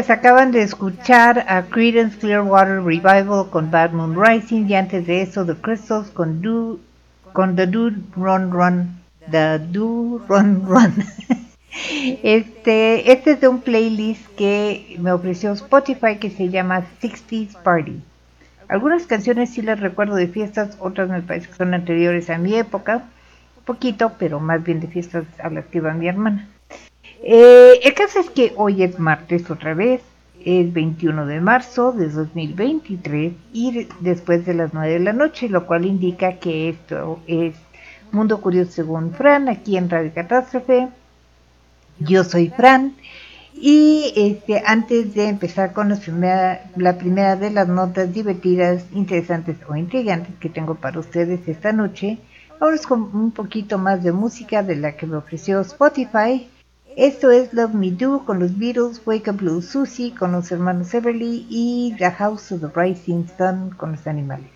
Pues acaban de escuchar a Creedence Clearwater Revival con Bad Moon Rising y antes de eso The Crystals con, Do, con The Dude Run Run. The Do Run Run. Este, este es de un playlist que me ofreció Spotify que se llama 60s Party. Algunas canciones sí las recuerdo de fiestas, otras me parece que son anteriores a mi época, un poquito, pero más bien de fiestas a las que iba mi hermana. Eh, el caso es que hoy es martes otra vez, es 21 de marzo de 2023 y después de las 9 de la noche, lo cual indica que esto es Mundo Curioso según Fran, aquí en Radio Catástrofe. Yo soy Fran y este, antes de empezar con la primera, la primera de las notas divertidas, interesantes o intrigantes que tengo para ustedes esta noche, vamos con un poquito más de música de la que me ofreció Spotify esto es Love Me Do con los Beatles, Wake Up Blue Susie con los hermanos Everly y The House of the Rising Sun con los animales.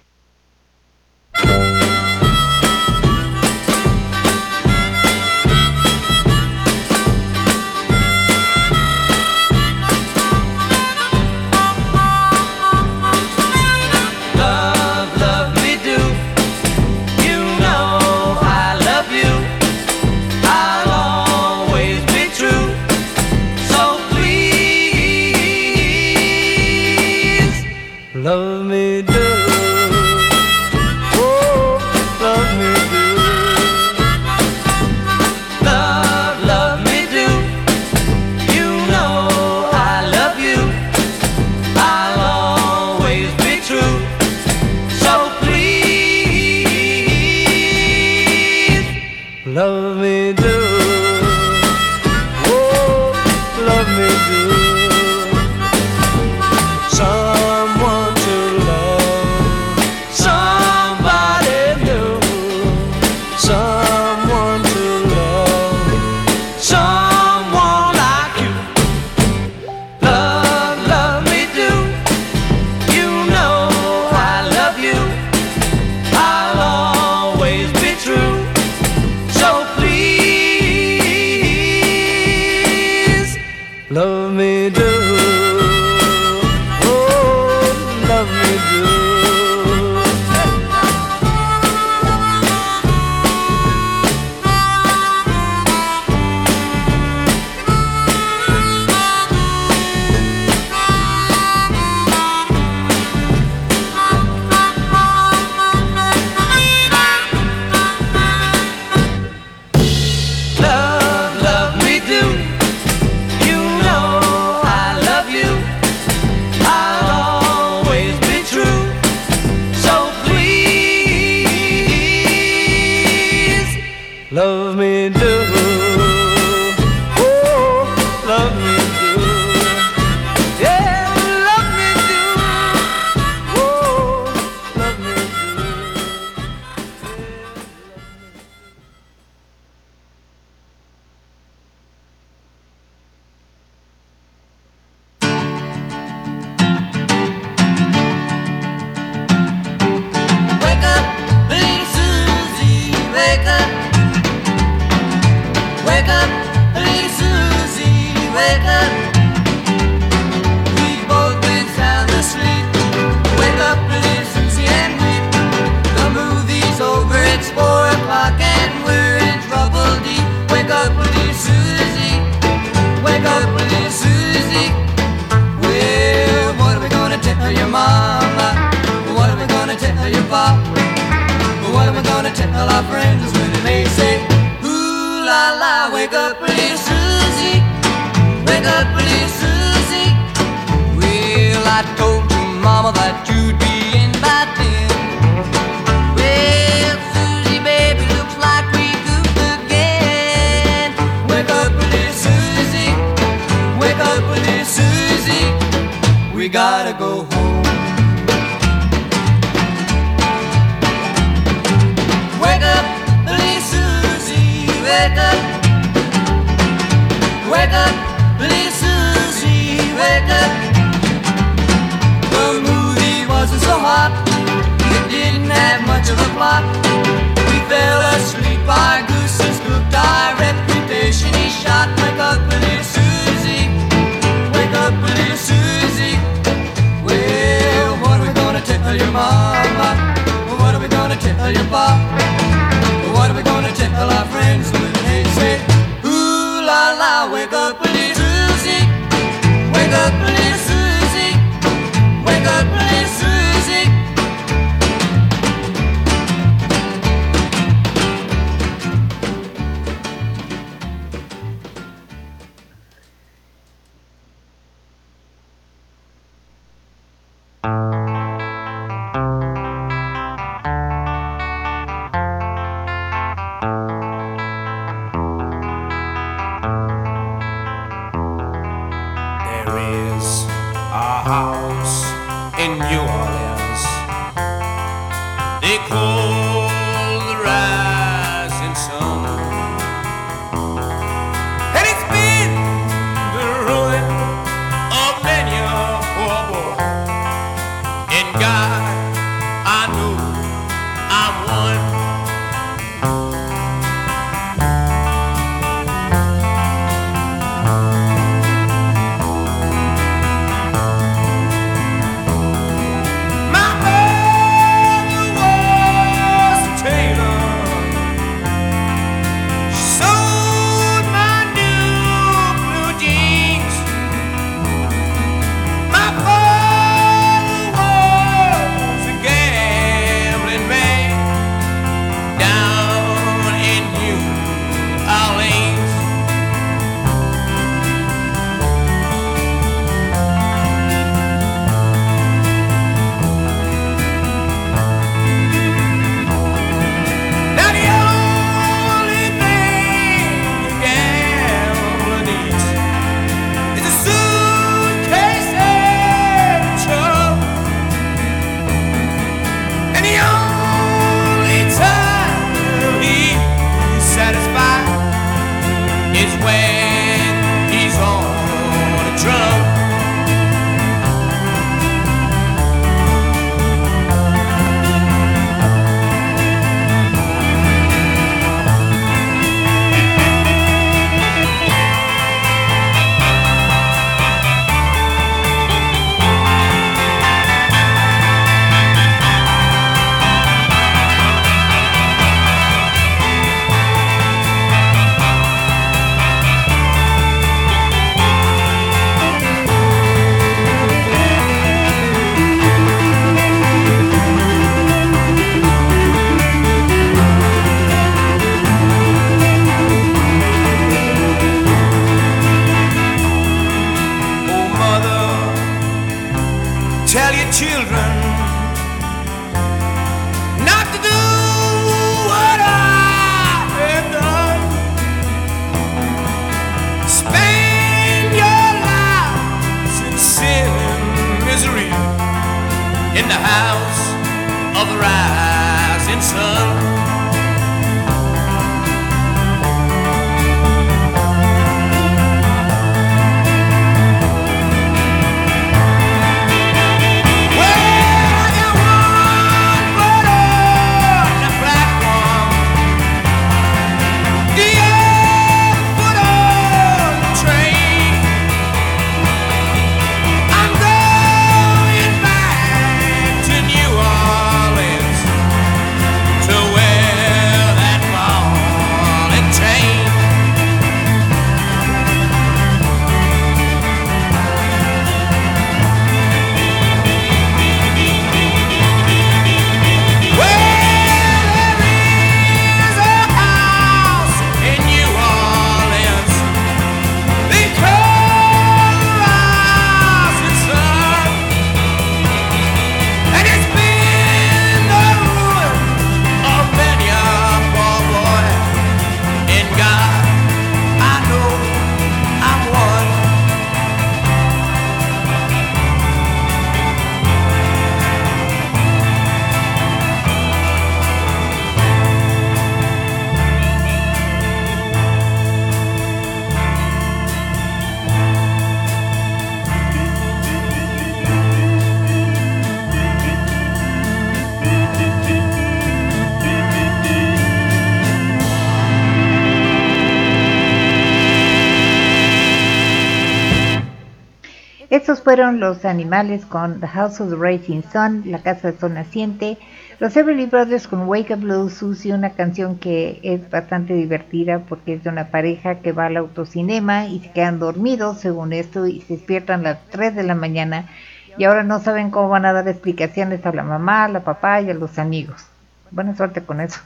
Fueron los animales con The House of the Rising Sun, La Casa del Sol Naciente, Los Everly Brothers con Wake Up Blue Susie, una canción que es bastante divertida porque es de una pareja que va al autocinema y se quedan dormidos según esto y se despiertan a las 3 de la mañana y ahora no saben cómo van a dar explicaciones a la mamá, a la papá y a los amigos. Buena suerte con eso.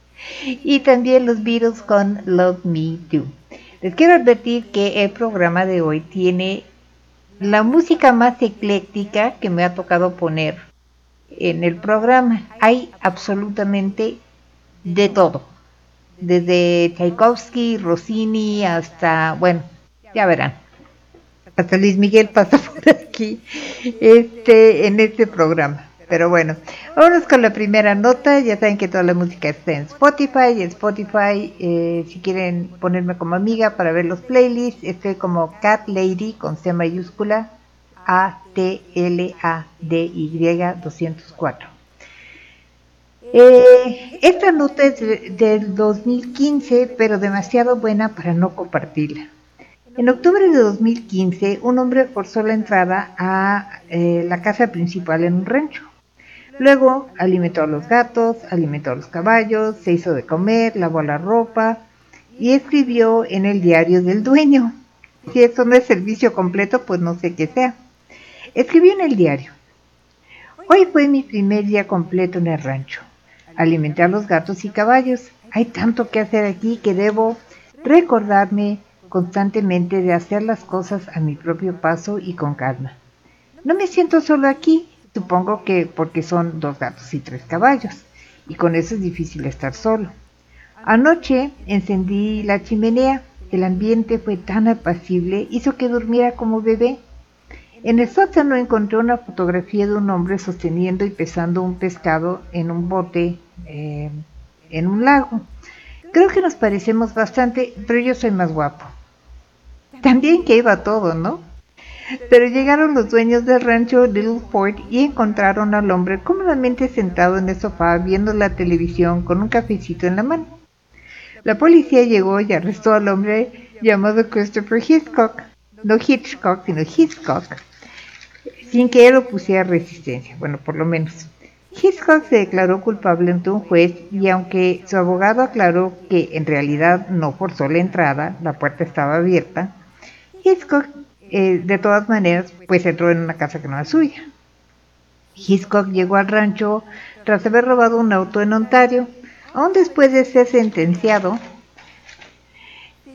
y también los Beatles con Love Me Do. Les quiero advertir que el programa de hoy tiene la música más ecléctica que me ha tocado poner en el programa. Hay absolutamente de todo. Desde Tchaikovsky, Rossini hasta, bueno, ya verán. Hasta Luis Miguel pasa por aquí este, en este programa. Pero bueno, vámonos con la primera nota. Ya saben que toda la música está en Spotify. En Spotify, eh, si quieren ponerme como amiga para ver los playlists, estoy como Cat Lady con C mayúscula A-T-L-A-D-Y 204. Eh, esta nota es del 2015, pero demasiado buena para no compartirla. En octubre de 2015, un hombre forzó la entrada a eh, la casa principal en un rancho. Luego alimentó a los gatos, alimentó a los caballos, se hizo de comer, lavó la ropa y escribió en el diario del dueño. Si eso no es servicio completo, pues no sé qué sea. Escribió en el diario. Hoy fue mi primer día completo en el rancho. Alimenté a los gatos y caballos. Hay tanto que hacer aquí que debo recordarme constantemente de hacer las cosas a mi propio paso y con calma. No me siento solo aquí, Supongo que porque son dos gatos y tres caballos, y con eso es difícil estar solo. Anoche encendí la chimenea, el ambiente fue tan apacible, hizo que durmiera como bebé. En el sótano encontré una fotografía de un hombre sosteniendo y pesando un pescado en un bote eh, en un lago. Creo que nos parecemos bastante, pero yo soy más guapo. También que iba todo, ¿no? Pero llegaron los dueños del rancho Little Fort y encontraron al hombre cómodamente sentado en el sofá viendo la televisión con un cafecito en la mano. La policía llegó y arrestó al hombre llamado Christopher Hitchcock, no Hitchcock, sino Hitchcock, sin que él opusiera resistencia, bueno, por lo menos. Hitchcock se declaró culpable ante un juez y aunque su abogado aclaró que en realidad no forzó la entrada, la puerta estaba abierta, Hitchcock eh, de todas maneras, pues entró en una casa que no era suya. Hitchcock llegó al rancho tras haber robado un auto en Ontario. Aún después de ser sentenciado,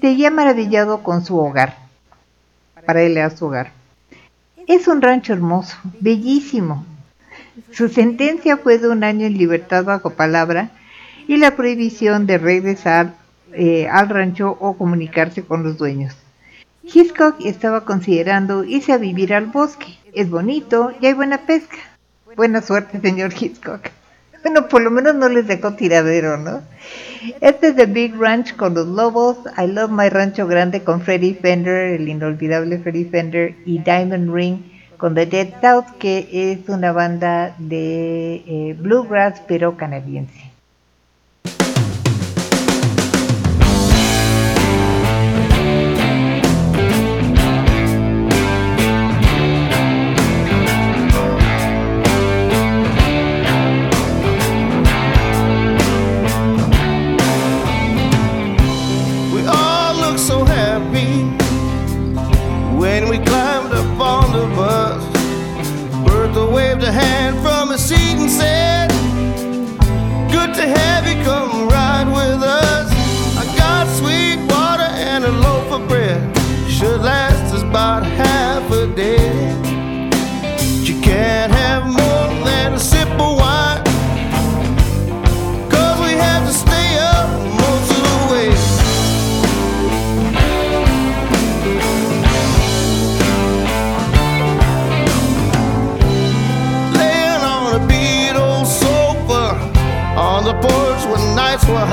seguía maravillado con su hogar. Para él era su hogar. Es un rancho hermoso, bellísimo. Su sentencia fue de un año en libertad bajo palabra y la prohibición de regresar eh, al rancho o comunicarse con los dueños. Hitchcock estaba considerando irse a vivir al bosque. Es bonito y hay buena pesca. Buena suerte, señor Hitchcock. Bueno, por lo menos no les dejó tiradero, ¿no? Este es The Big Ranch con los lobos. I Love My Rancho Grande con Freddie Fender, el inolvidable Freddie Fender, y Diamond Ring con The Dead South, que es una banda de eh, bluegrass pero canadiense.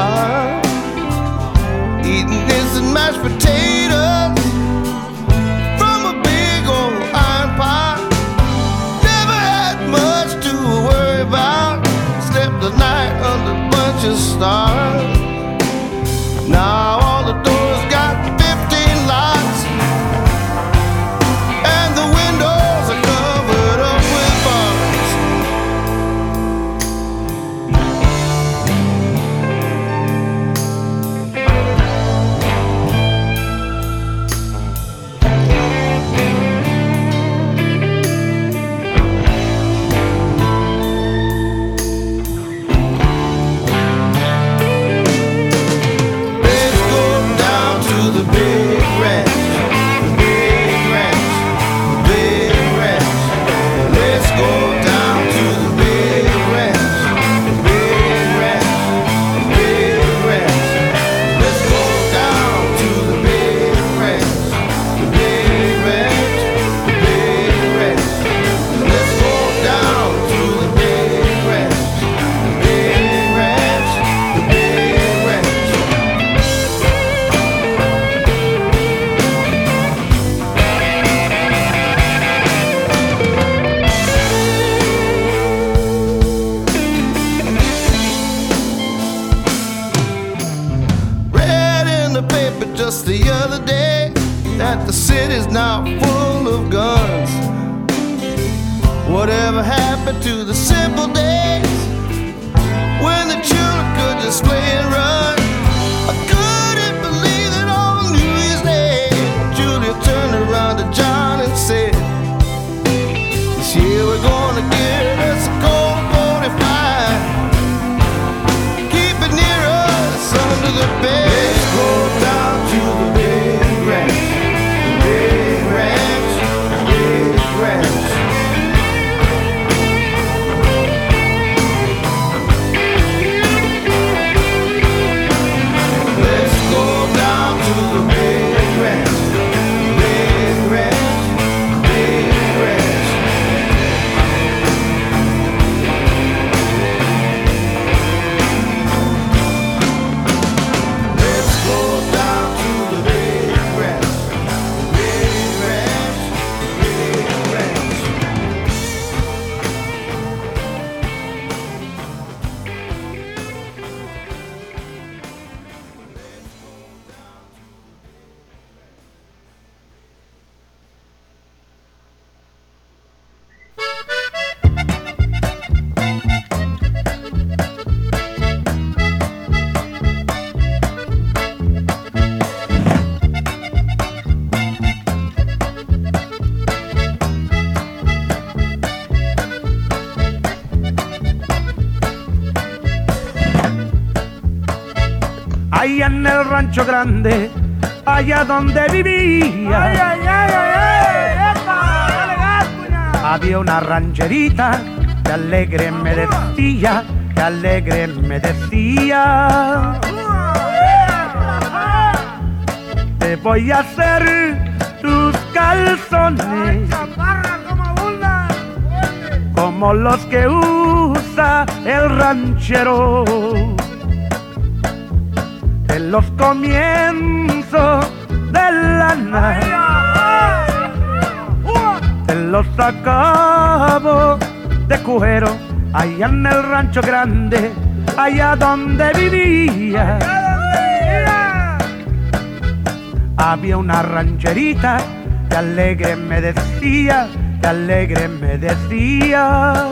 heart. Eating instant mashed potatoes from a big old iron pot. Never had much to worry about. Slept the night under a bunch of stars. Rancho grande, allá donde vivía, había una rancherita que alegre me decía, que alegre me decía. Te voy a hacer tus calzones. Como los que usa el ranchero los comienzos de lana te los acabo de cuero allá en el rancho grande allá donde vivía. Había una rancherita que alegre me decía que alegre me decía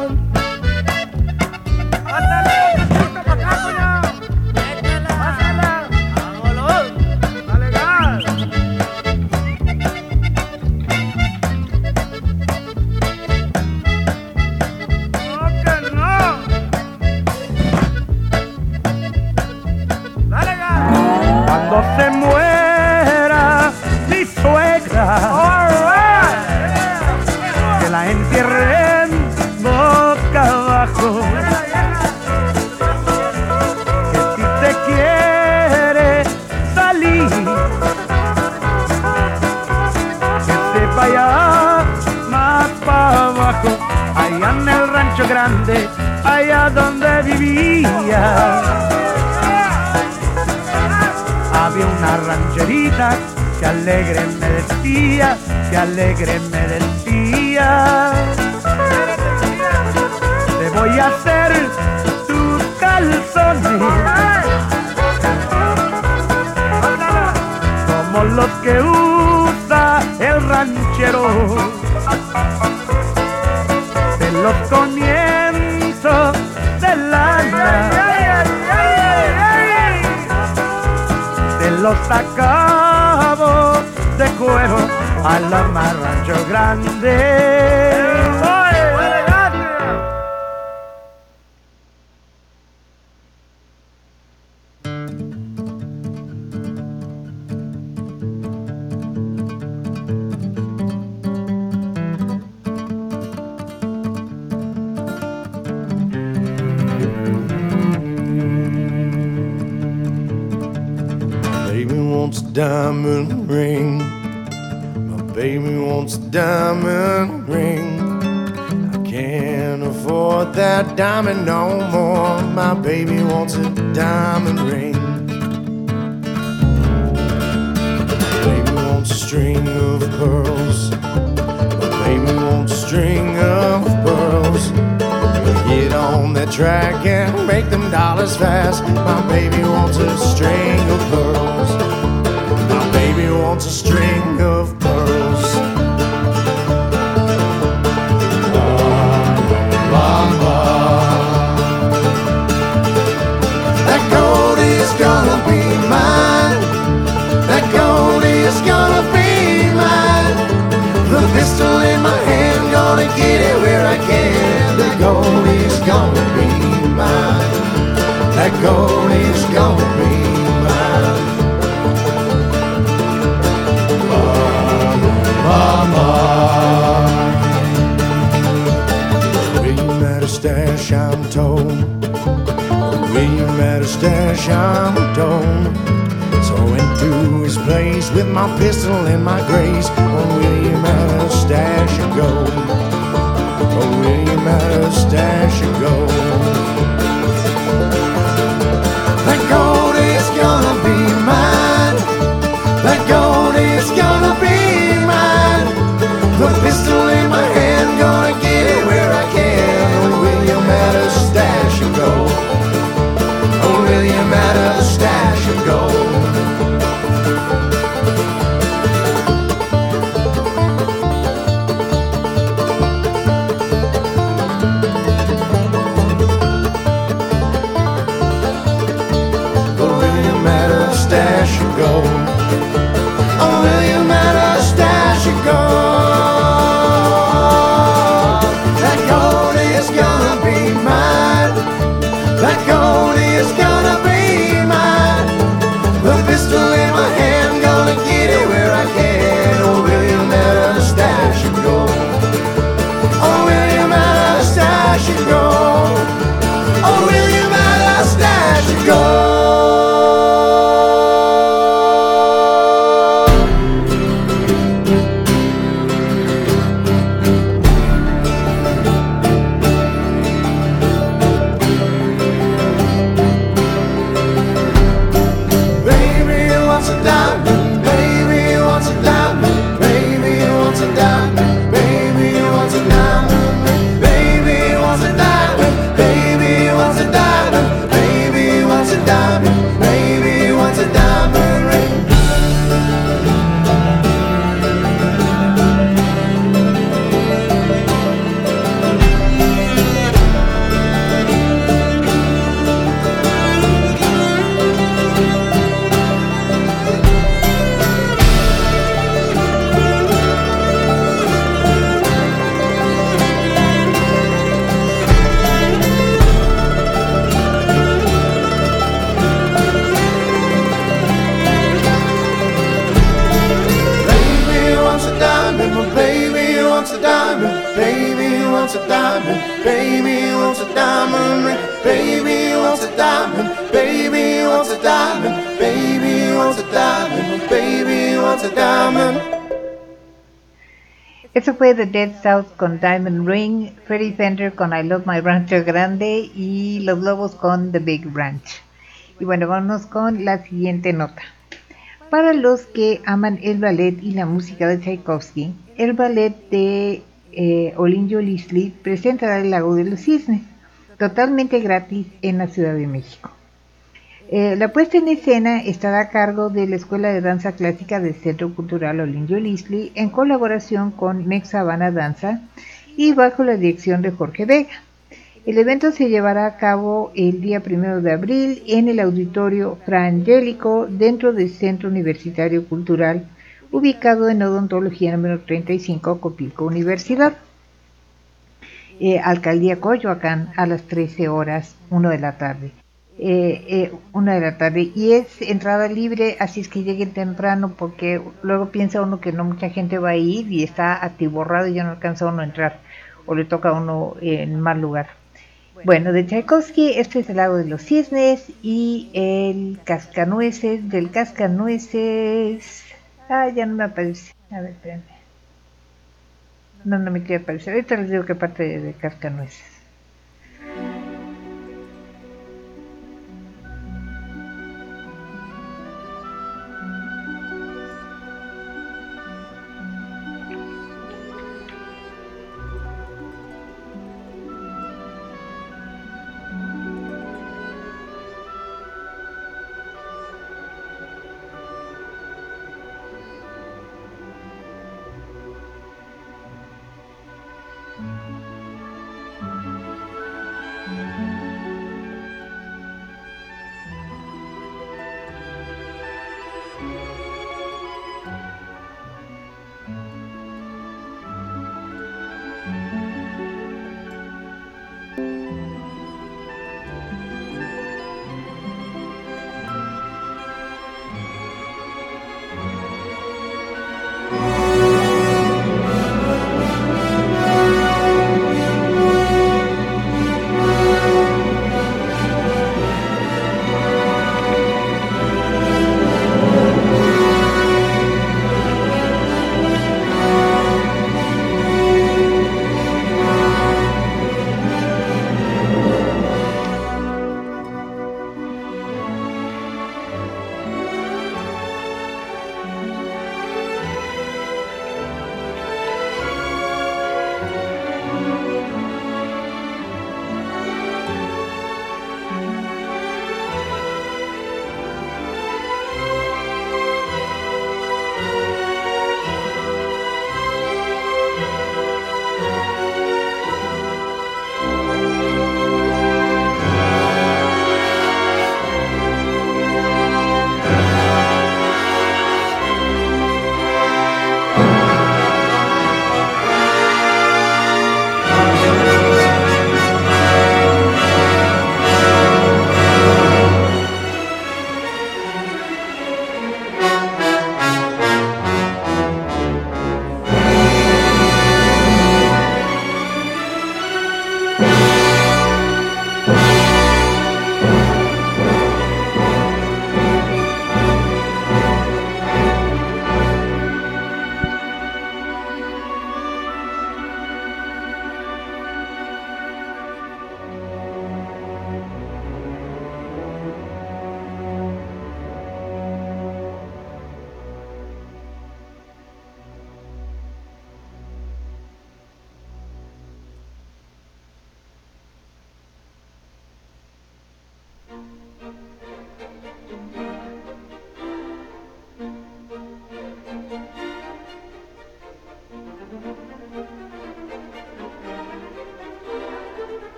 se muera mi suegra, que la entierren boca abajo. Que si se quiere salir, que se vaya más para abajo, allá en el rancho grande, allá donde vivía una rancherita que alegre me decía, que alegre me decía. Te voy a hacer tus calzones como los que usa el ranchero de los comienzos los acabo de cuero a la marrancho grande. Diamond ring. My baby wants a diamond ring. I can't afford that diamond no more. My baby wants a diamond ring. My Baby wants a string of pearls. My baby wants a string of pearls. Get on that track and make them dollars fast. My baby wants a string of pearls baby wants a string of pearls. Mama. That gold is gonna be mine. That gold is gonna be mine. The pistol in my hand, gonna get it where I can. That gold is gonna be mine. That gold is gonna be told. William had a stash, I'm told. So I went to his place with my pistol and my grace. Oh, William had a stash of gold. Oh, William had a stash of gold. The Dead South con Diamond Ring, Freddie Fender con I Love My Rancho Grande y Los Lobos con The Big Ranch. Y bueno, vamos con la siguiente nota. Para los que aman el ballet y la música de Tchaikovsky, el ballet de eh, Olinjo Lisli presentará El Lago de los Cisnes, totalmente gratis en la Ciudad de México. Eh, la puesta en escena estará a cargo de la Escuela de Danza Clásica del Centro Cultural Olinjo Lisli en colaboración con Mex Habana Danza y bajo la dirección de Jorge Vega. El evento se llevará a cabo el día 1 de abril en el auditorio Fra Angelico dentro del Centro Universitario Cultural ubicado en Odontología número 35 Copilco Universidad. Eh, Alcaldía Coyoacán a las 13 horas, 1 de la tarde. Eh, eh, una de la tarde y es entrada libre, así es que lleguen temprano porque luego piensa uno que no mucha gente va a ir y está atiborrado y ya no alcanza uno a entrar o le toca a uno en mal lugar. Bueno, de Tchaikovsky, este es el lago de los cisnes y el cascanueces, del cascanueces. Ah, ya no me aparece. A ver, espérenme. No, no me quiere aparecer. Ahorita les digo qué parte de cascanueces.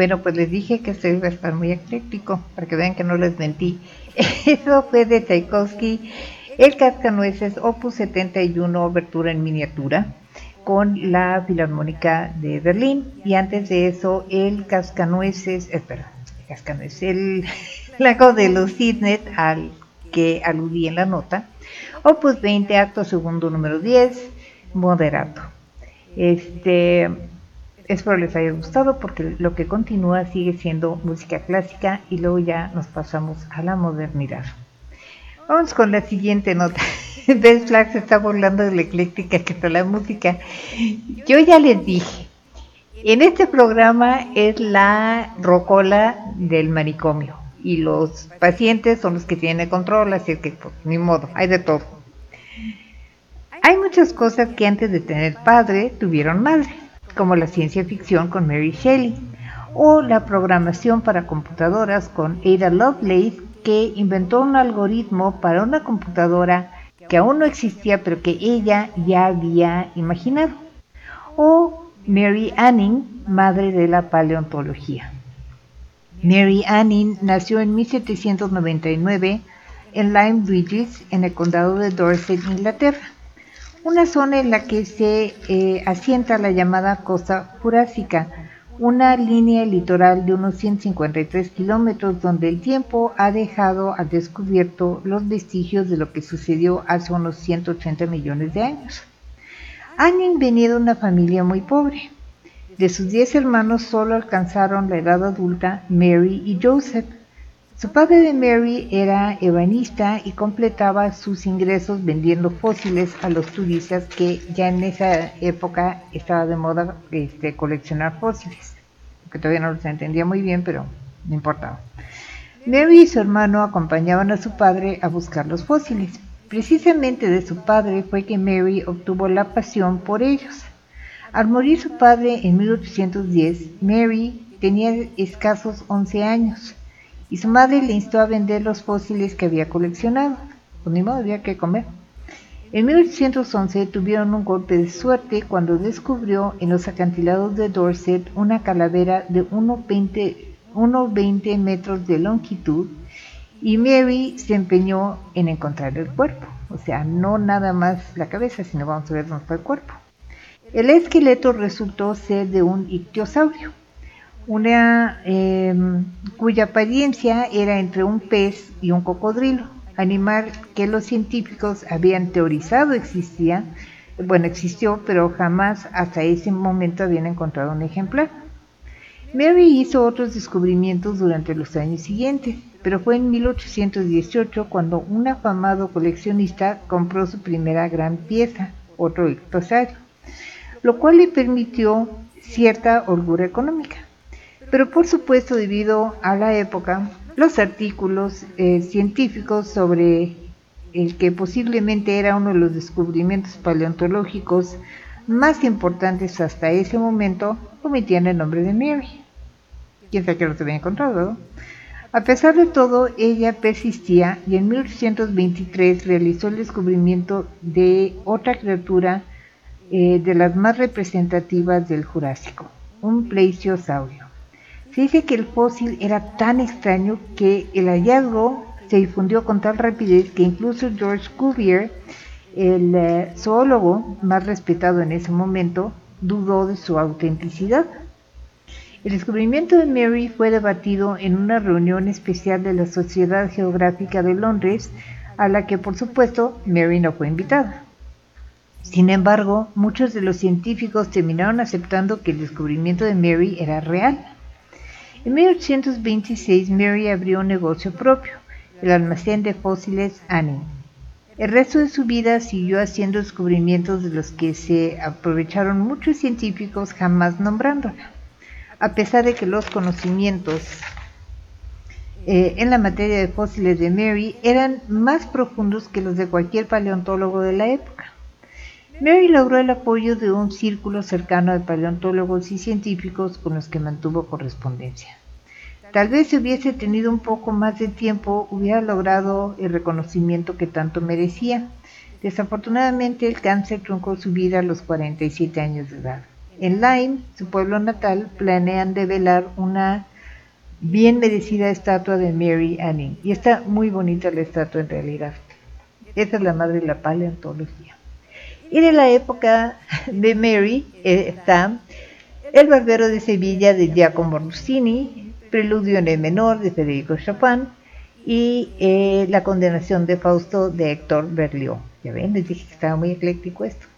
Bueno, pues les dije que esto iba a estar muy ecléctico, para que vean que no les mentí. Eso fue de Tchaikovsky, el Cascanueces, Opus 71, Obertura en miniatura, con la Filarmónica de Berlín. Y antes de eso, el Cascanueces, espera, el Cascanueces, el Lago de los Cisnes, al que aludí en la nota. Opus 20, acto segundo, número 10, moderato. Este, espero les haya gustado porque lo que continúa sigue siendo música clásica y luego ya nos pasamos a la modernidad. Vamos con la siguiente nota. Best Flag se está burlando de la ecléctica que está la música. Yo ya les dije, en este programa es la rocola del manicomio y los pacientes son los que tienen control, así que pues, ni modo, hay de todo. Hay muchas cosas que antes de tener padre tuvieron madre, como la ciencia ficción con Mary Shelley o la programación para computadoras con Ada Lovelace, que inventó un algoritmo para una computadora que aún no existía pero que ella ya había imaginado, o Mary Anning, madre de la paleontología. Mary Anning nació en 1799 en Lyme Regis, en el condado de Dorset, Inglaterra una zona en la que se eh, asienta la llamada costa jurásica, una línea litoral de unos 153 kilómetros donde el tiempo ha dejado al descubierto los vestigios de lo que sucedió hace unos 180 millones de años. Venía de una familia muy pobre. De sus 10 hermanos solo alcanzaron la edad adulta Mary y Joseph, su padre de Mary era ebanista y completaba sus ingresos vendiendo fósiles a los turistas que ya en esa época estaba de moda este, coleccionar fósiles, que todavía no los entendía muy bien, pero no importaba. Mary y su hermano acompañaban a su padre a buscar los fósiles. Precisamente de su padre fue que Mary obtuvo la pasión por ellos. Al morir su padre en 1810, Mary tenía escasos 11 años y su madre le instó a vender los fósiles que había coleccionado. Pues ni modo, había que comer. En 1811 tuvieron un golpe de suerte cuando descubrió en los acantilados de Dorset una calavera de 1,20 metros de longitud y Mary se empeñó en encontrar el cuerpo. O sea, no nada más la cabeza, sino vamos a ver dónde está el cuerpo. El esqueleto resultó ser de un ictiosaurio una em, cuya apariencia era entre un pez y un cocodrilo, animal que los científicos habían teorizado existía, bueno, existió, pero jamás hasta ese momento habían encontrado un ejemplar. Mary hizo otros descubrimientos durante los años siguientes, pero fue en 1818 cuando un afamado coleccionista compró su primera gran pieza, otro ictosario, lo cual le permitió cierta holgura económica. Pero por supuesto, debido a la época, los artículos eh, científicos sobre el que posiblemente era uno de los descubrimientos paleontológicos más importantes hasta ese momento omitían el nombre de Mary. Quién sabe que lo había encontrado. A pesar de todo, ella persistía y en 1823 realizó el descubrimiento de otra criatura eh, de las más representativas del Jurásico, un plesiosaurio. Se dice que el fósil era tan extraño que el hallazgo se difundió con tal rapidez que incluso George Cuvier, el eh, zoólogo más respetado en ese momento, dudó de su autenticidad. El descubrimiento de Mary fue debatido en una reunión especial de la Sociedad Geográfica de Londres, a la que por supuesto Mary no fue invitada. Sin embargo, muchos de los científicos terminaron aceptando que el descubrimiento de Mary era real. En 1826 Mary abrió un negocio propio, el almacén de fósiles Annie. El resto de su vida siguió haciendo descubrimientos de los que se aprovecharon muchos científicos jamás nombrándola, a pesar de que los conocimientos eh, en la materia de fósiles de Mary eran más profundos que los de cualquier paleontólogo de la época. Mary logró el apoyo de un círculo cercano de paleontólogos y científicos con los que mantuvo correspondencia. Tal vez si hubiese tenido un poco más de tiempo hubiera logrado el reconocimiento que tanto merecía. Desafortunadamente el cáncer truncó su vida a los 47 años de edad. En Lyme, su pueblo natal, planean develar una bien merecida estatua de Mary Anning. Y está muy bonita la estatua en realidad. Esa es la madre de la paleontología. Y de la época de Mary eh, está El Barbero de Sevilla de Giacomo Rossini, Preludio en E menor de Federico Chopin y eh, La condenación de Fausto de Héctor Berlioz. Ya ven, les dije que estaba muy ecléctico esto.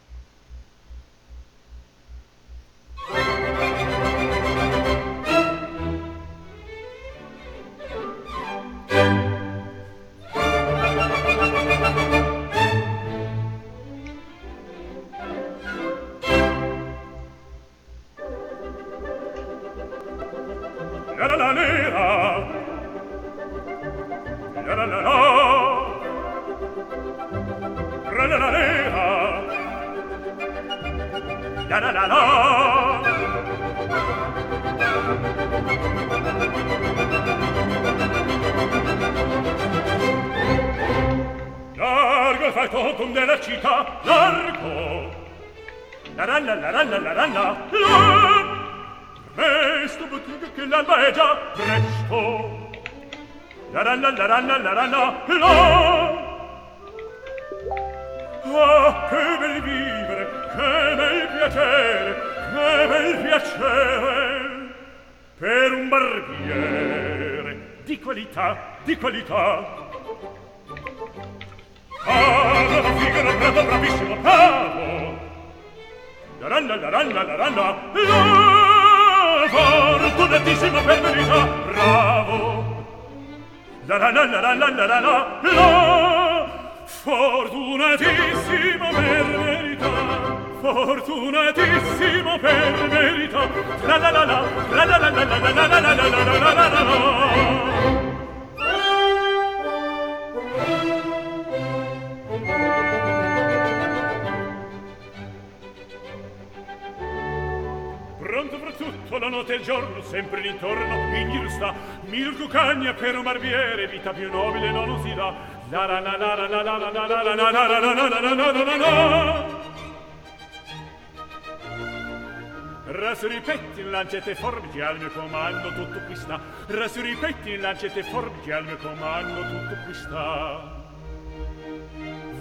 Ras ripetti in lancette forbici al mio comando tutto qui sta. Ras ripetti in lancette forbici al mio comando tutto qui sta.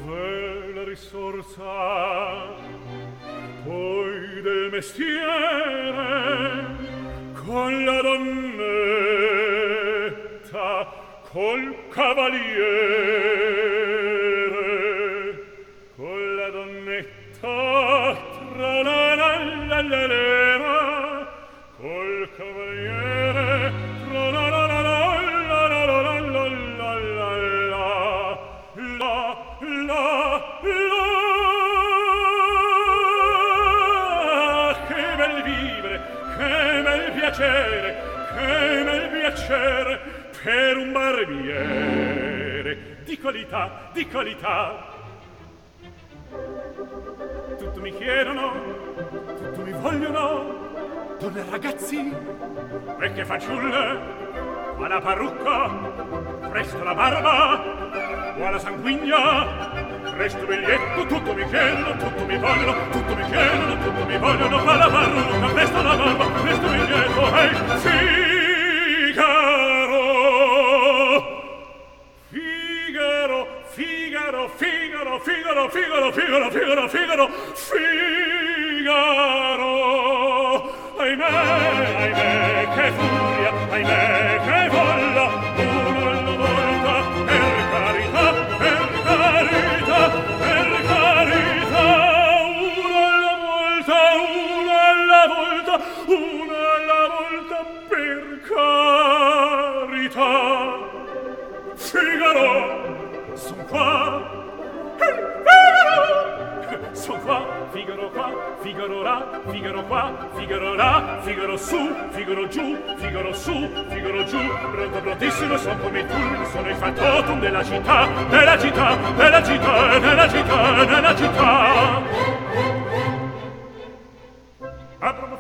Ve la risorsa poi del mestiere con la donnetta col cavaliere piacere per un barbiere. Di qualità di qualità. Tutto mi chiedono tutto mi vogliono. Donne ragazzi vecchie fanciulle la parrucca? Presto la barba buona sanguigna. Presto biglietto tutto mi chiedono tutto mi vogliono tutto mi chiedono tutto mi vogliono. Fa la parrucca presto la barba presto biglietto. Ehi Figaro Figaro, Figaro, Figaro, Figaro, Figaro, Figaro, Figaro. Ahimè, ahimè, che furia, ahimè, Figaro qua, Figaro là, Figaro qua, Figaro là, Figaro su, Figaro giù, Figaro su, Figaro giù. Pronto prontissimo son come tu, sono il fatotum della città, della città, della città, della città, della città.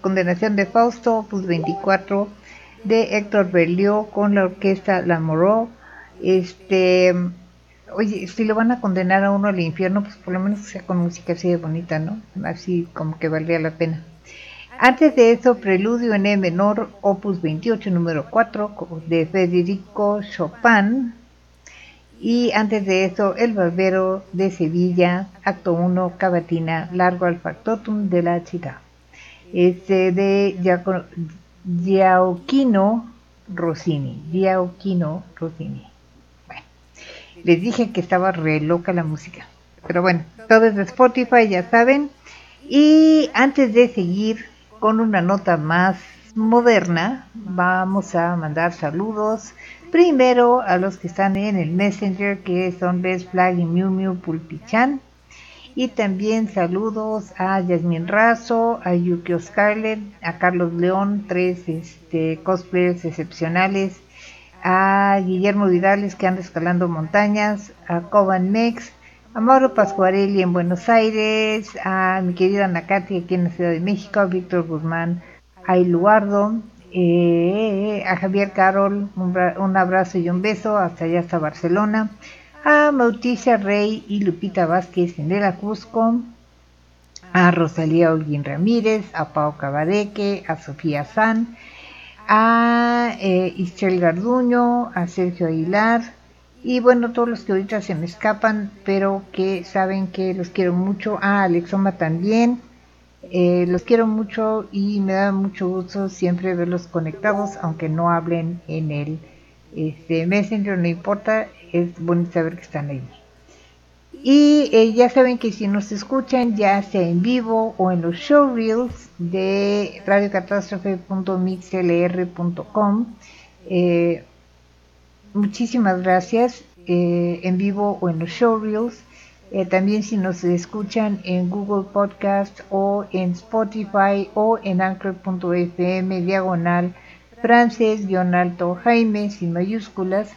condenación de Fausto, opus 24, de Héctor Berlioz con la orquesta La Moreau. Este, oye, si lo van a condenar a uno al infierno, pues por lo menos sea con música así de bonita, ¿no? Así como que valdría la pena. Antes de eso, Preludio en E menor, opus 28, número 4, de Federico Chopin. Y antes de eso, El Barbero de Sevilla, acto 1, Cavatina, Largo al Factotum de la Città. Este de Giacomo Rossini. Giacomo Rossini. Bueno, les dije que estaba re loca la música. Pero bueno, todo es de Spotify, ya saben. Y antes de seguir con una nota más moderna, vamos a mandar saludos primero a los que están en el Messenger, que son Les Flag y Miu Miu Pulpichan. Y también saludos a Yasmin Razo, a Yukio Scarlett, a Carlos León, tres este, cosplayers excepcionales, a Guillermo Vidales que anda escalando montañas, a Coban Mex, a Mauro Pascuarelli en Buenos Aires, a mi querida Nakati aquí en la Ciudad de México, a Víctor Guzmán, a Iluardo, eh, a Javier Carol, un, abrazo y un beso hasta allá hasta Barcelona, a Mauticia Rey y Lupita Vázquez en el Cusco, a Rosalía Holguín Ramírez, a Pau Cabareque, a Sofía San, a eh, Isabel Garduño, a Sergio Aguilar, y bueno, todos los que ahorita se me escapan, pero que saben que los quiero mucho. Ah, Alexoma también. Eh, los quiero mucho y me da mucho gusto siempre verlos conectados, aunque no hablen en el este, Messenger, no importa, es bonito saber que están ahí. Y eh, ya saben que si nos escuchan, ya sea en vivo o en los showreels de radiocatástrofe.mixlr.com, eh, muchísimas gracias eh, en vivo o en los showreels. Eh, también si nos escuchan en Google Podcast o en Spotify o en anchor.fm diagonal francés guion alto Jaime sin mayúsculas.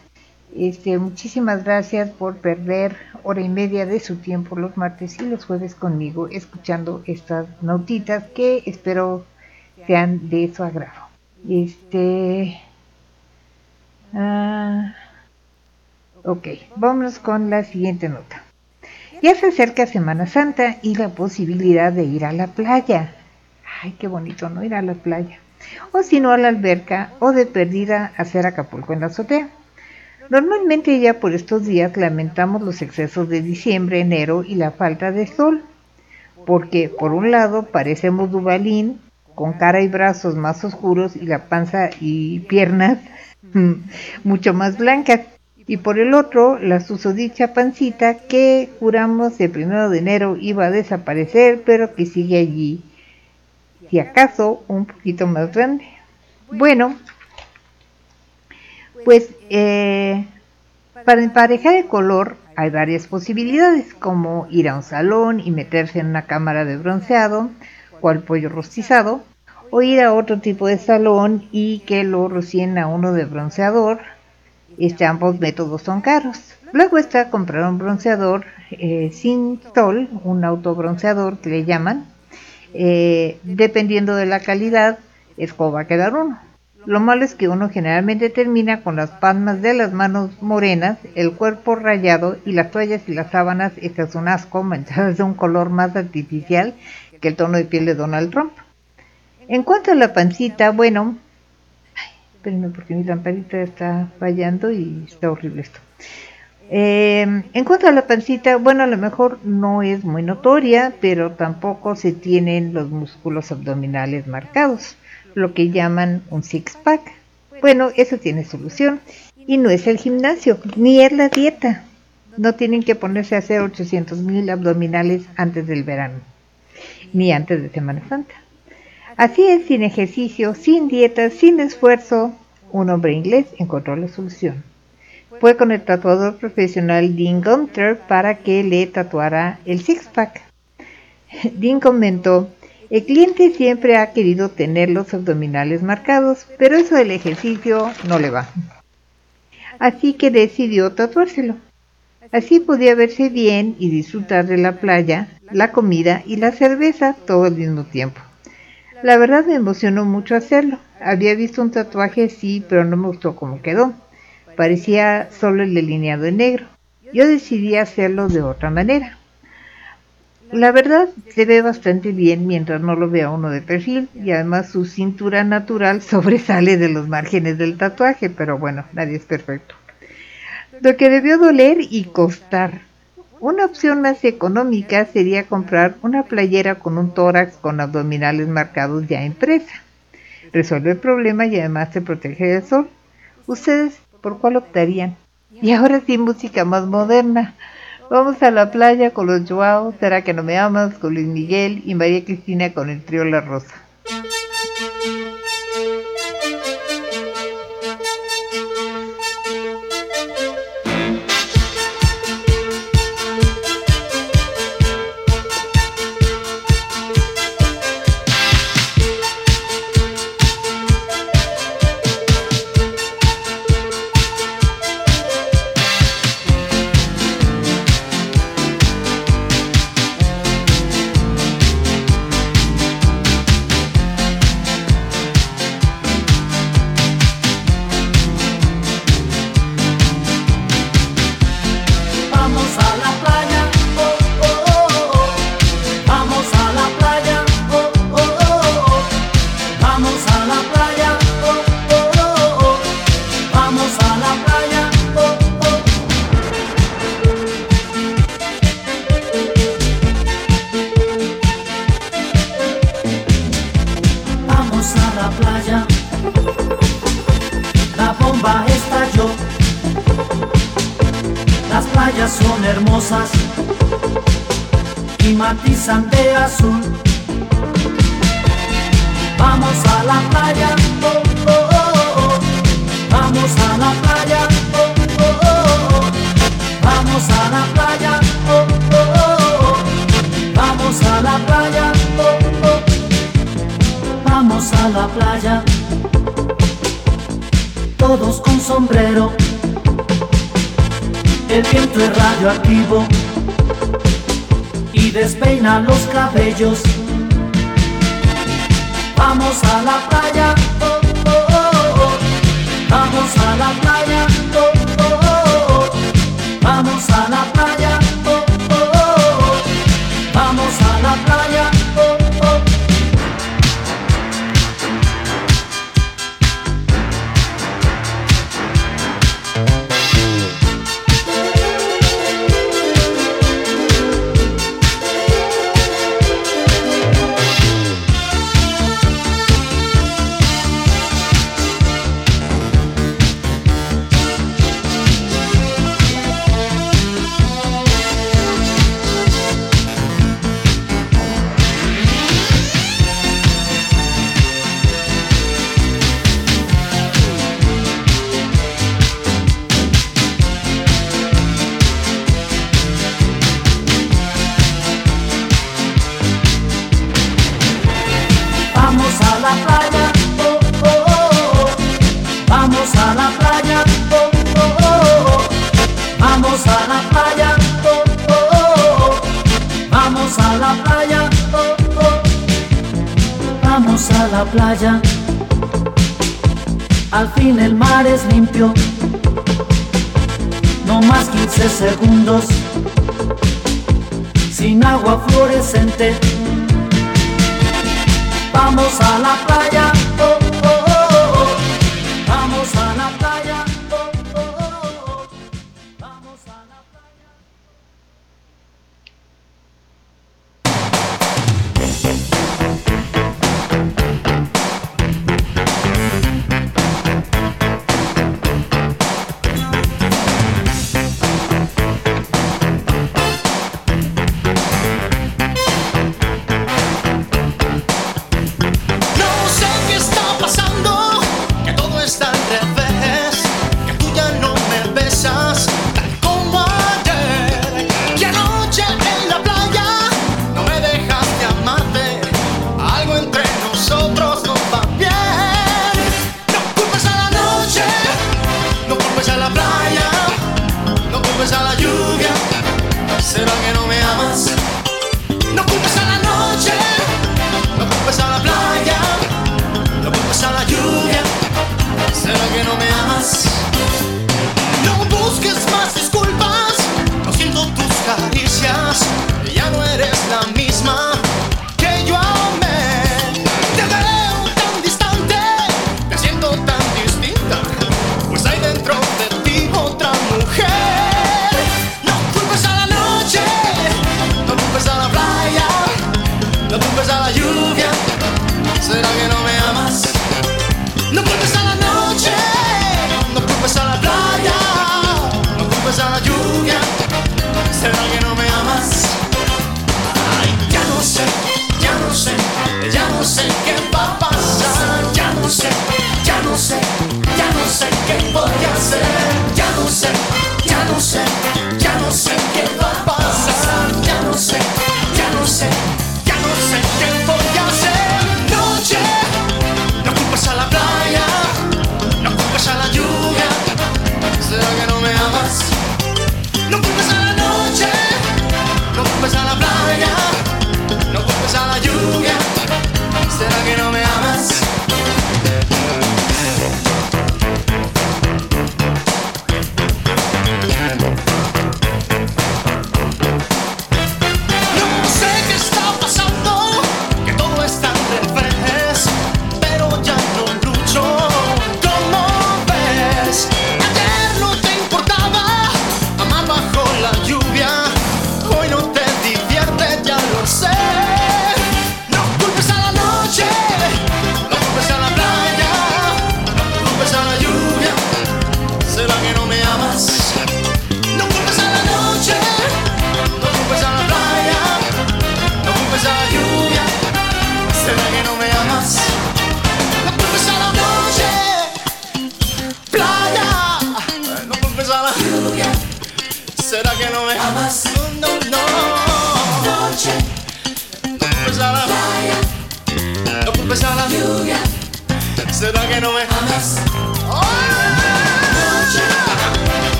Este, muchísimas gracias por perder hora y media de su tiempo los martes y los jueves conmigo escuchando estas notitas que espero sean de su agrado. Este, Ah, ok, vamos con la siguiente nota. Ya se acerca Semana Santa y la posibilidad de ir a la playa. Ay, qué bonito, ¿no? Ir a la playa. O si no, a la alberca o de perdida hacer Acapulco en la azotea. Normalmente ya por estos días lamentamos los excesos de diciembre, enero y la falta de sol. Porque por un lado parecemos Dubalín, con cara y brazos más oscuros y la panza y piernas mucho más blanca. Y por el otro, la susodicha pancita que juramos el primero de enero iba a desaparecer, pero que sigue allí. Si acaso, un poquito más grande. Bueno, pues eh, para emparejar el color hay varias posibilidades, como ir a un salón y meterse en una cámara de bronceado, cual pollo rostizado, o ir a otro tipo de salón y que lo rocien a uno de bronceador. Este, ambos métodos son caros. Luego está comprar un bronceador eh, sin sol, un autobronceador que le llaman. Eh, dependiendo de la calidad, es como va a quedar uno. Lo malo es que uno generalmente termina con las palmas de las manos morenas, el cuerpo rayado y las toallas y las sábanas estas un asco, manchadas de un color más artificial que el tono de piel de Donald Trump. En cuanto a la pancita, bueno, espérenme porque mi lamparita está fallando y está horrible esto. Eh, en cuanto a la pancita, bueno, a lo mejor no es muy notoria, pero tampoco se tienen los músculos abdominales marcados, lo que llaman un six-pack. Bueno, eso tiene solución y no es el gimnasio, ni es la dieta. No tienen que ponerse a hacer 800 mil abdominales antes del verano, ni antes de Semana Santa. Así es, sin ejercicio, sin dieta, sin esfuerzo, un hombre inglés encontró la solución. Fue con el tatuador profesional Dean Gunter para que le tatuara el six-pack. Dean comentó, el cliente siempre ha querido tener los abdominales marcados, pero eso del ejercicio no le va. Así que decidió tatuárselo. Así podía verse bien y disfrutar de la playa, la comida y la cerveza todo al mismo tiempo. La verdad me emocionó mucho hacerlo. Había visto un tatuaje sí, pero no me gustó cómo quedó. Parecía solo el delineado en negro. Yo decidí hacerlo de otra manera. La verdad se ve bastante bien mientras no lo vea uno de perfil y además su cintura natural sobresale de los márgenes del tatuaje, pero bueno, nadie es perfecto. Lo que debió doler y costar. Una opción más económica sería comprar una playera con un tórax con abdominales marcados ya impresa. Resuelve el problema y además se protege del sol. ¿Ustedes por cuál optarían? Y ahora sí, música más moderna. Vamos a la playa con los Joao, ¿Será que no me amas? con Luis Miguel y María Cristina con el trío La Rosa. matizan azul. Vamos a la playa, oh, oh, oh, oh. vamos a la playa, oh, oh, oh, oh. vamos a la playa, oh, oh, oh, oh. vamos a la playa, oh, oh. oh. vamos a la playa, todos con sombrero. El viento es radioactivo despeina los cabellos. Vamos a la playa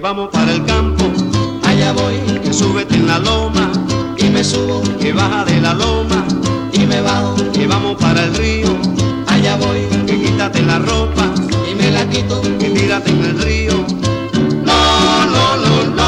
vamos para el campo. Allá voy, que súbete en la loma, y me subo, que baja de la loma, y me bajo, que vamos para el río. Allá voy, que quítate la ropa, y me la quito, que tírate en el río. No, no, no.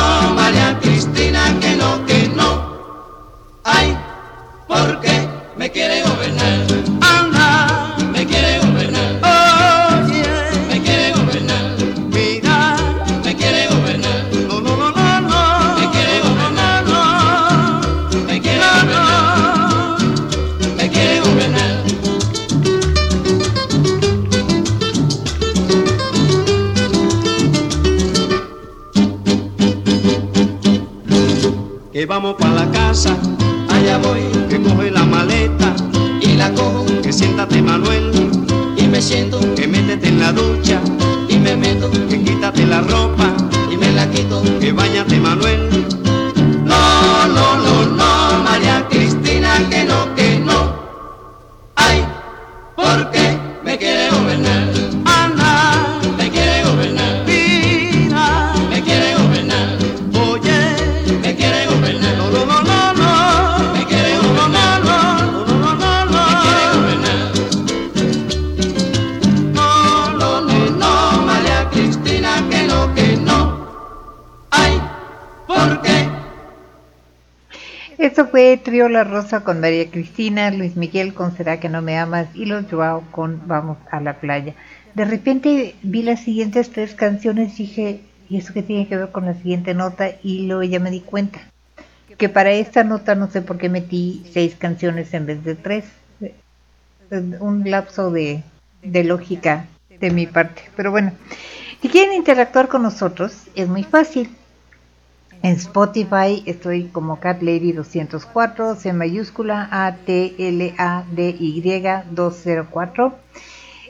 Con María Cristina, Luis Miguel con Será que no me amas y Los Joao con Vamos a la playa. De repente vi las siguientes tres canciones y dije, ¿y eso qué tiene que ver con la siguiente nota? Y luego ya me di cuenta que para esta nota no sé por qué metí seis canciones en vez de tres. Un lapso de, de lógica de mi parte. Pero bueno, si quieren interactuar con nosotros, es muy fácil. En Spotify estoy como Cat Lady 204, C mayúscula A T L A D Y 204.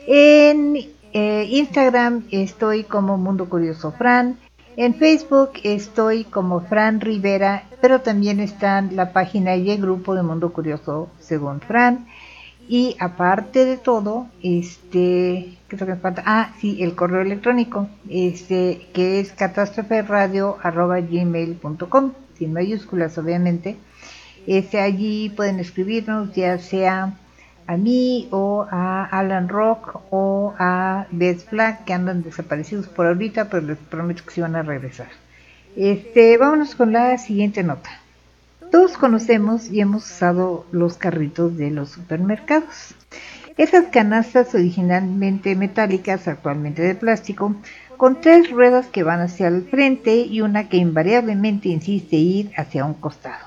En eh, Instagram estoy como Mundo Curioso Fran. En Facebook estoy como Fran Rivera, pero también está la página y el grupo de Mundo Curioso según Fran. Y aparte de todo, este, ¿qué es lo que me falta? Ah, sí, el correo electrónico, este, que es catástroferadio.gmail.com, sin mayúsculas obviamente. Este, allí pueden escribirnos, ya sea a mí o a Alan Rock o a Beth Black, que andan desaparecidos por ahorita, pero les prometo que se van a regresar. Este, vámonos con la siguiente nota. Todos conocemos y hemos usado los carritos de los supermercados. Esas canastas originalmente metálicas, actualmente de plástico, con tres ruedas que van hacia el frente y una que invariablemente insiste ir hacia un costado.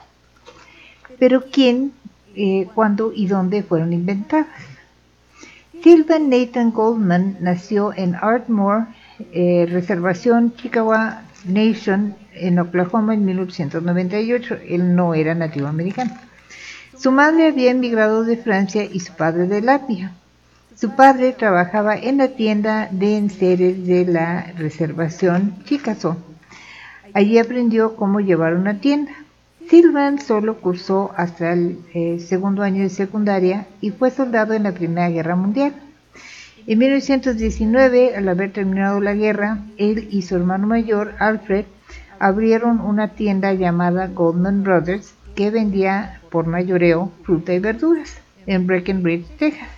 Pero ¿quién, eh, cuándo y dónde fueron inventadas? Sylvan Nathan Goldman nació en Ardmore, eh, reservación Chickawa Nation, en Oklahoma en 1898. Él no era nativo americano. Su madre había emigrado de Francia y su padre de Lapia. Su padre trabajaba en la tienda de enseres de la reservación Chickasaw. Allí aprendió cómo llevar una tienda. Sylvan solo cursó hasta el eh, segundo año de secundaria y fue soldado en la Primera Guerra Mundial. En 1919, al haber terminado la guerra, él y su hermano mayor, Alfred, abrieron una tienda llamada Goldman Brothers que vendía por mayoreo fruta y verduras en Breckenridge, Texas.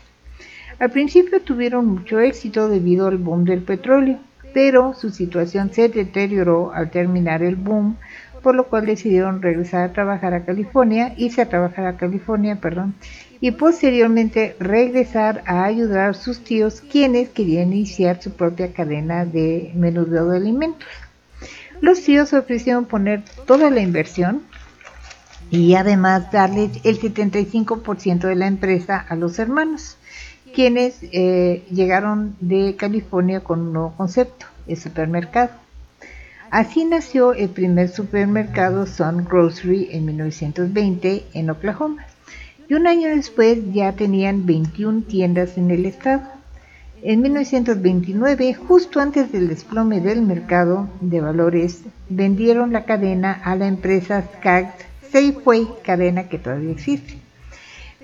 Al principio tuvieron mucho éxito debido al boom del petróleo, pero su situación se deterioró al terminar el boom, por lo cual decidieron regresar a trabajar a California, irse a trabajar a California, perdón, y posteriormente regresar a ayudar a sus tíos quienes querían iniciar su propia cadena de menudeo de alimentos. Los tíos ofrecieron poner toda la inversión y además darles el 75% de la empresa a los hermanos, quienes eh, llegaron de California con un nuevo concepto, el supermercado. Así nació el primer supermercado Sun Grocery en 1920 en Oklahoma. Y un año después ya tenían 21 tiendas en el estado. En 1929, justo antes del desplome del mercado de valores, vendieron la cadena a la empresa Skaggs Safeway, cadena que todavía existe.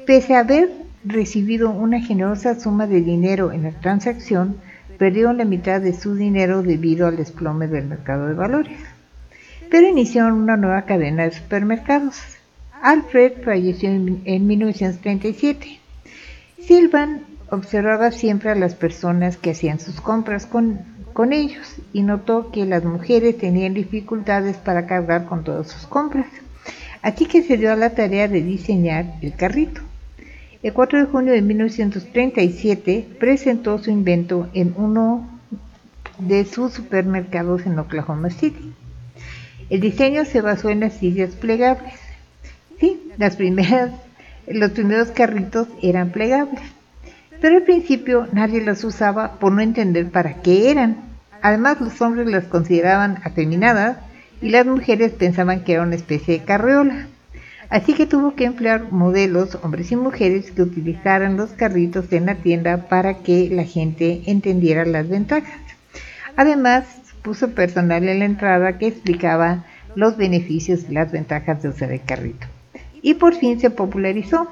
Pese a haber recibido una generosa suma de dinero en la transacción, perdieron la mitad de su dinero debido al desplome del mercado de valores. Pero iniciaron una nueva cadena de supermercados. Alfred falleció en 1937. Sylvan observaba siempre a las personas que hacían sus compras con, ellos y notó que las mujeres tenían dificultades para cargar con todas sus compras. Así que se dio a la tarea de diseñar el carrito. El 4 de junio de 1937 presentó su invento en uno de sus supermercados en Oklahoma City. El diseño se basó en las sillas plegables. Sí, las primeras, los primeros carritos eran plegables, pero al principio nadie los usaba por no entender para qué eran. Además, los hombres las consideraban afeminadas y las mujeres pensaban que era una especie de carreola. Así que tuvo que emplear modelos, hombres y mujeres, que utilizaran los carritos en la tienda para que la gente entendiera las ventajas. Además, puso personal en la entrada que explicaba los beneficios y las ventajas de usar el carrito. Y por fin se popularizó.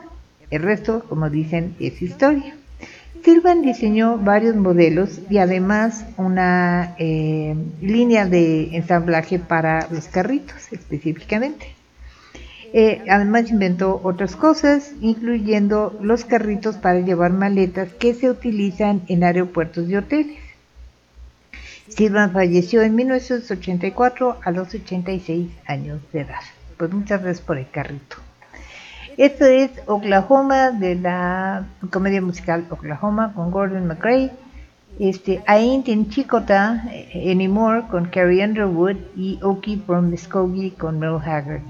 El resto, como dicen, es historia. Sylvan diseñó varios modelos y además una eh, línea de ensamblaje para los carritos específicamente. Eh, además inventó otras cosas, incluyendo los carritos para llevar maletas que se utilizan en aeropuertos y hoteles. Sylvan falleció en 1984 a los 86 años de edad. Pues muchas gracias por el carrito. Esto es Oklahoma de la comedia musical Oklahoma con Gordon McRae. Este, I Ain't in Chicota eh, Anymore con Carrie Underwood y Okie from Muskogee con Mel Haggard.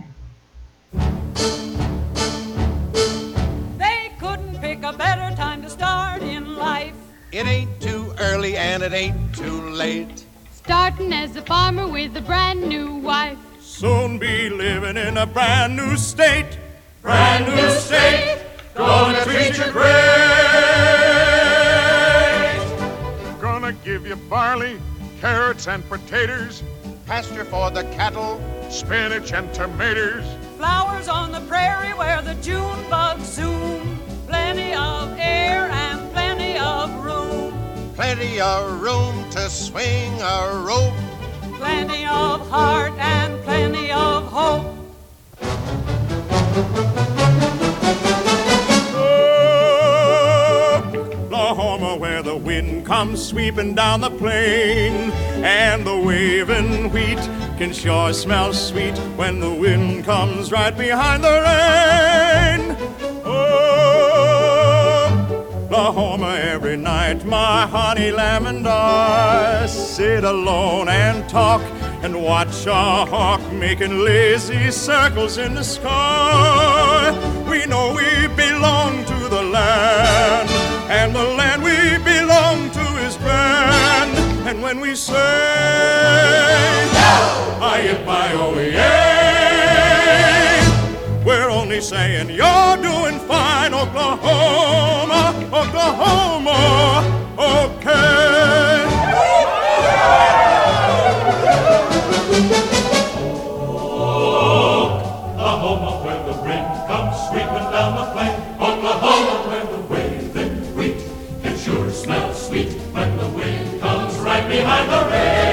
They couldn't pick a better time to start in life. It ain't too early and it ain't too late. Starting as a farmer with a brand new wife. Soon be living in a brand new state. Brand new state. Gonna treat you great. Gonna give you barley, carrots, and potatoes, Pasture for the cattle, spinach and tomatoes. Flowers on the prairie where the June bugs zoom. Plenty of air and plenty of room. plenty of room to swing a rope. Plenty of heart and plenty of hope. Oklahoma, where the wind comes sweeping down the plain, and the waving wheat can sure smell sweet when the wind comes right behind the rain. Oklahoma, every night my honey lamb and I sit alone and talk and watch a hawk making lazy circles in the sky. We know we belong to the land, and the land we belong to is grand. And when we say, I get my oh we're only saying you're doing fine, Oklahoma, Oklahoma, okay. Down the. Oklahoma, where the waving wheat can sure smell sweet when the wind comes right behind the rain.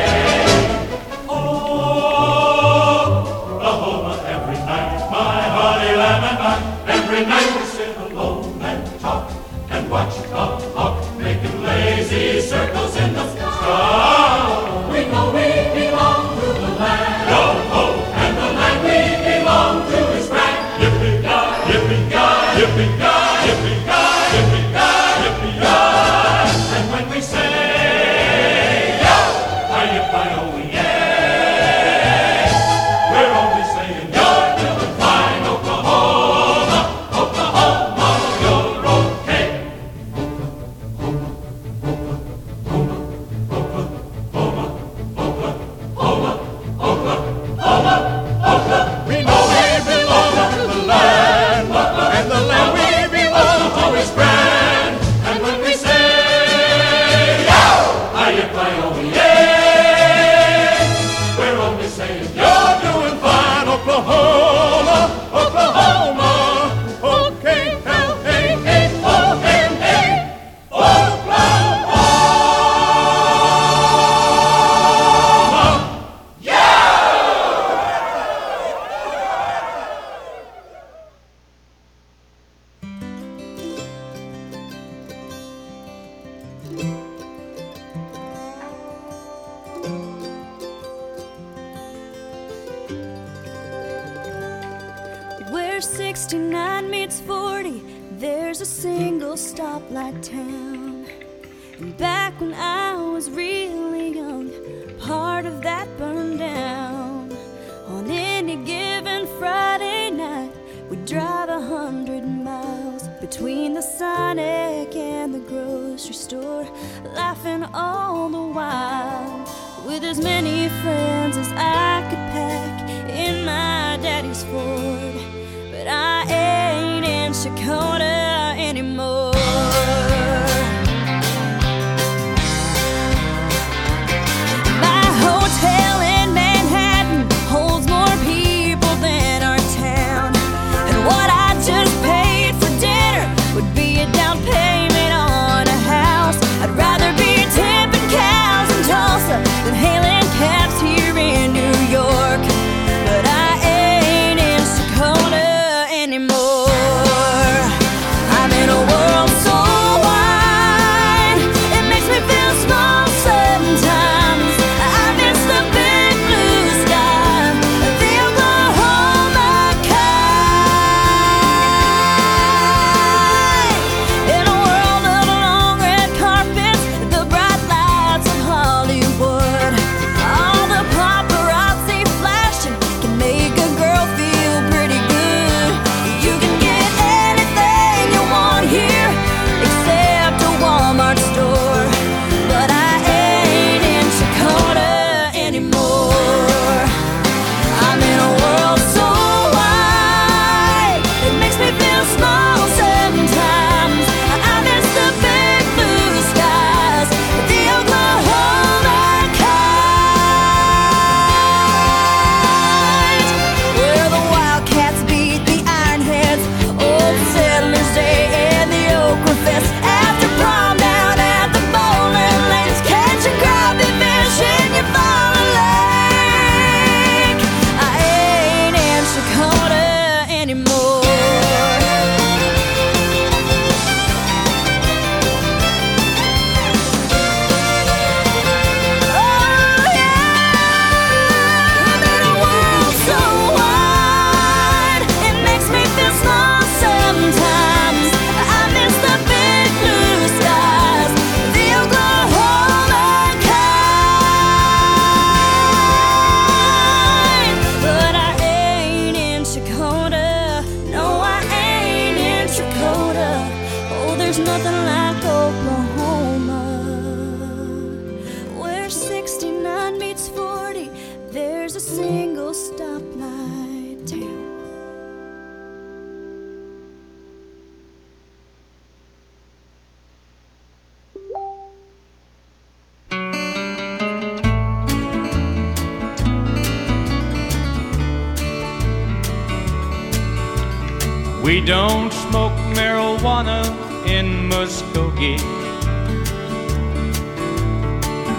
Don't smoke marijuana in Muskogee.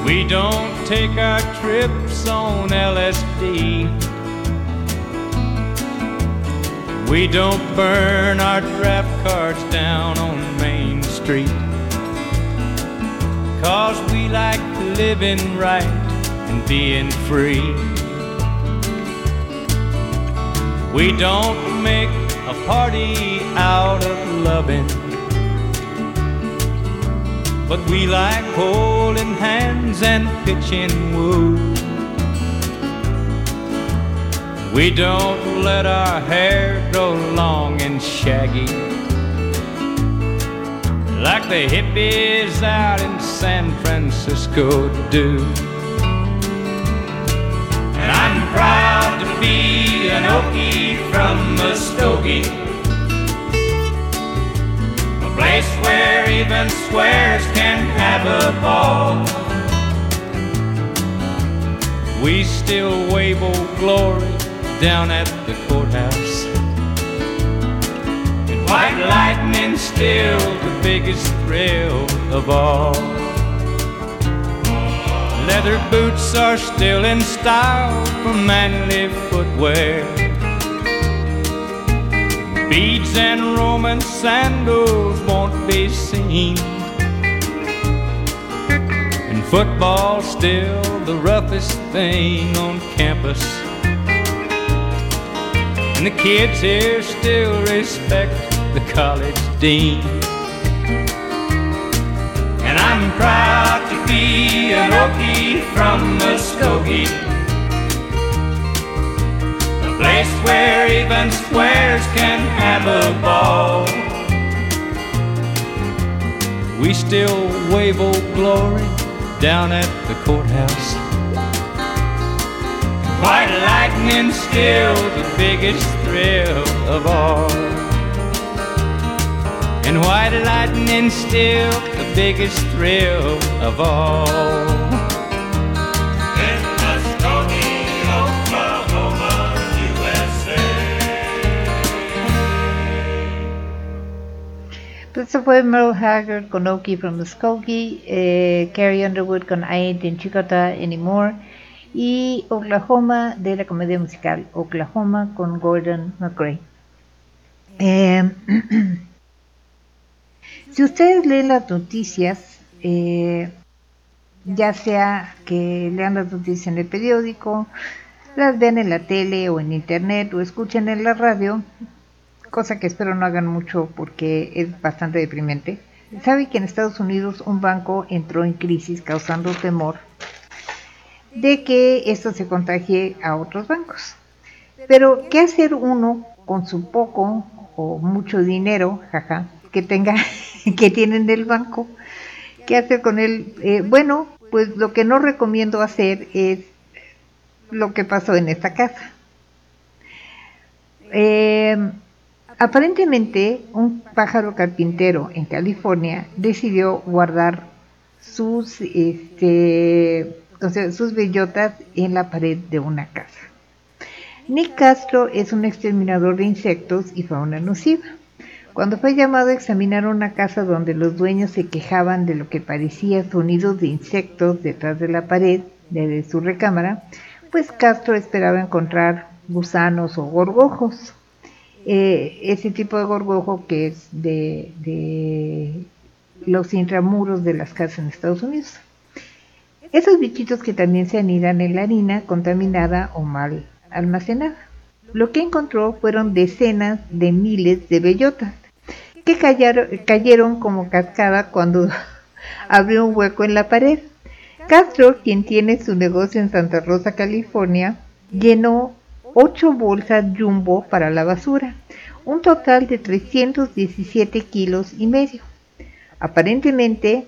We don't take our trips on LSD. We don't burn our draft cards down on Main Street. Cause we like living right and being free. We don't make a party out of loving. But we like holding hands and pitching woo. We don't let our hair grow long and shaggy. Like the hippies out in San Francisco do. And I'm proud to be an Okie from Muskogee. A place where even squares can have a ball. We still wave old glory down at the courthouse. And white lightning's still the biggest thrill of all. Leather boots are still in style for manly footwear. Beads and Roman sandals won't be seen. And football's still the roughest thing on campus. And the kids here still respect the college dean. And I'm proud to be an Okie from Muskogee. Place where even squares can have a ball. We still wave old glory down at the courthouse. White lightning still the biggest thrill of all. And white lightning still the biggest thrill of all. Eso fue Merle Haggard con Okie from Muskogee, eh, Carrie Underwood con I Ain't in Chicota Anymore y Oklahoma de la comedia musical Oklahoma con Gordon McRae. Eh, si ustedes leen las noticias, eh, ya sea que lean las noticias en el periódico, las vean en la tele o en internet o escuchen en la radio, cosa que espero no hagan mucho porque es bastante deprimente. Sabe que en Estados Unidos un banco entró en crisis causando temor de que esto se contagie a otros bancos. Pero, ¿qué hacer uno con su poco o mucho dinero, jaja, que tenga, que tienen del banco? ¿Qué hacer con él? Eh, bueno, pues lo que no recomiendo hacer es lo que pasó en esta casa. Eh, aparentemente, un pájaro carpintero en California decidió guardar sus, este, o sea, sus bellotas en la pared de una casa. Nick Castro es un exterminador de insectos y fauna nociva. Cuando fue llamado a examinar una casa donde los dueños se quejaban de lo que parecía sonidos de insectos detrás de la pared de su recámara, pues Castro esperaba encontrar gusanos o gorgojos. Eh, ese tipo de gorgojo que es de, los intramuros de las casas en Estados Unidos. Esos bichitos que también se anidan en la harina contaminada o mal almacenada. Lo que encontró fueron decenas de miles de bellotas que cayeron como cascada cuando abrió un hueco en la pared. Castro, quien tiene su negocio en Santa Rosa, California, llenó ocho bolsas jumbo para la basura, un total de 317 kilos y medio. Aparentemente,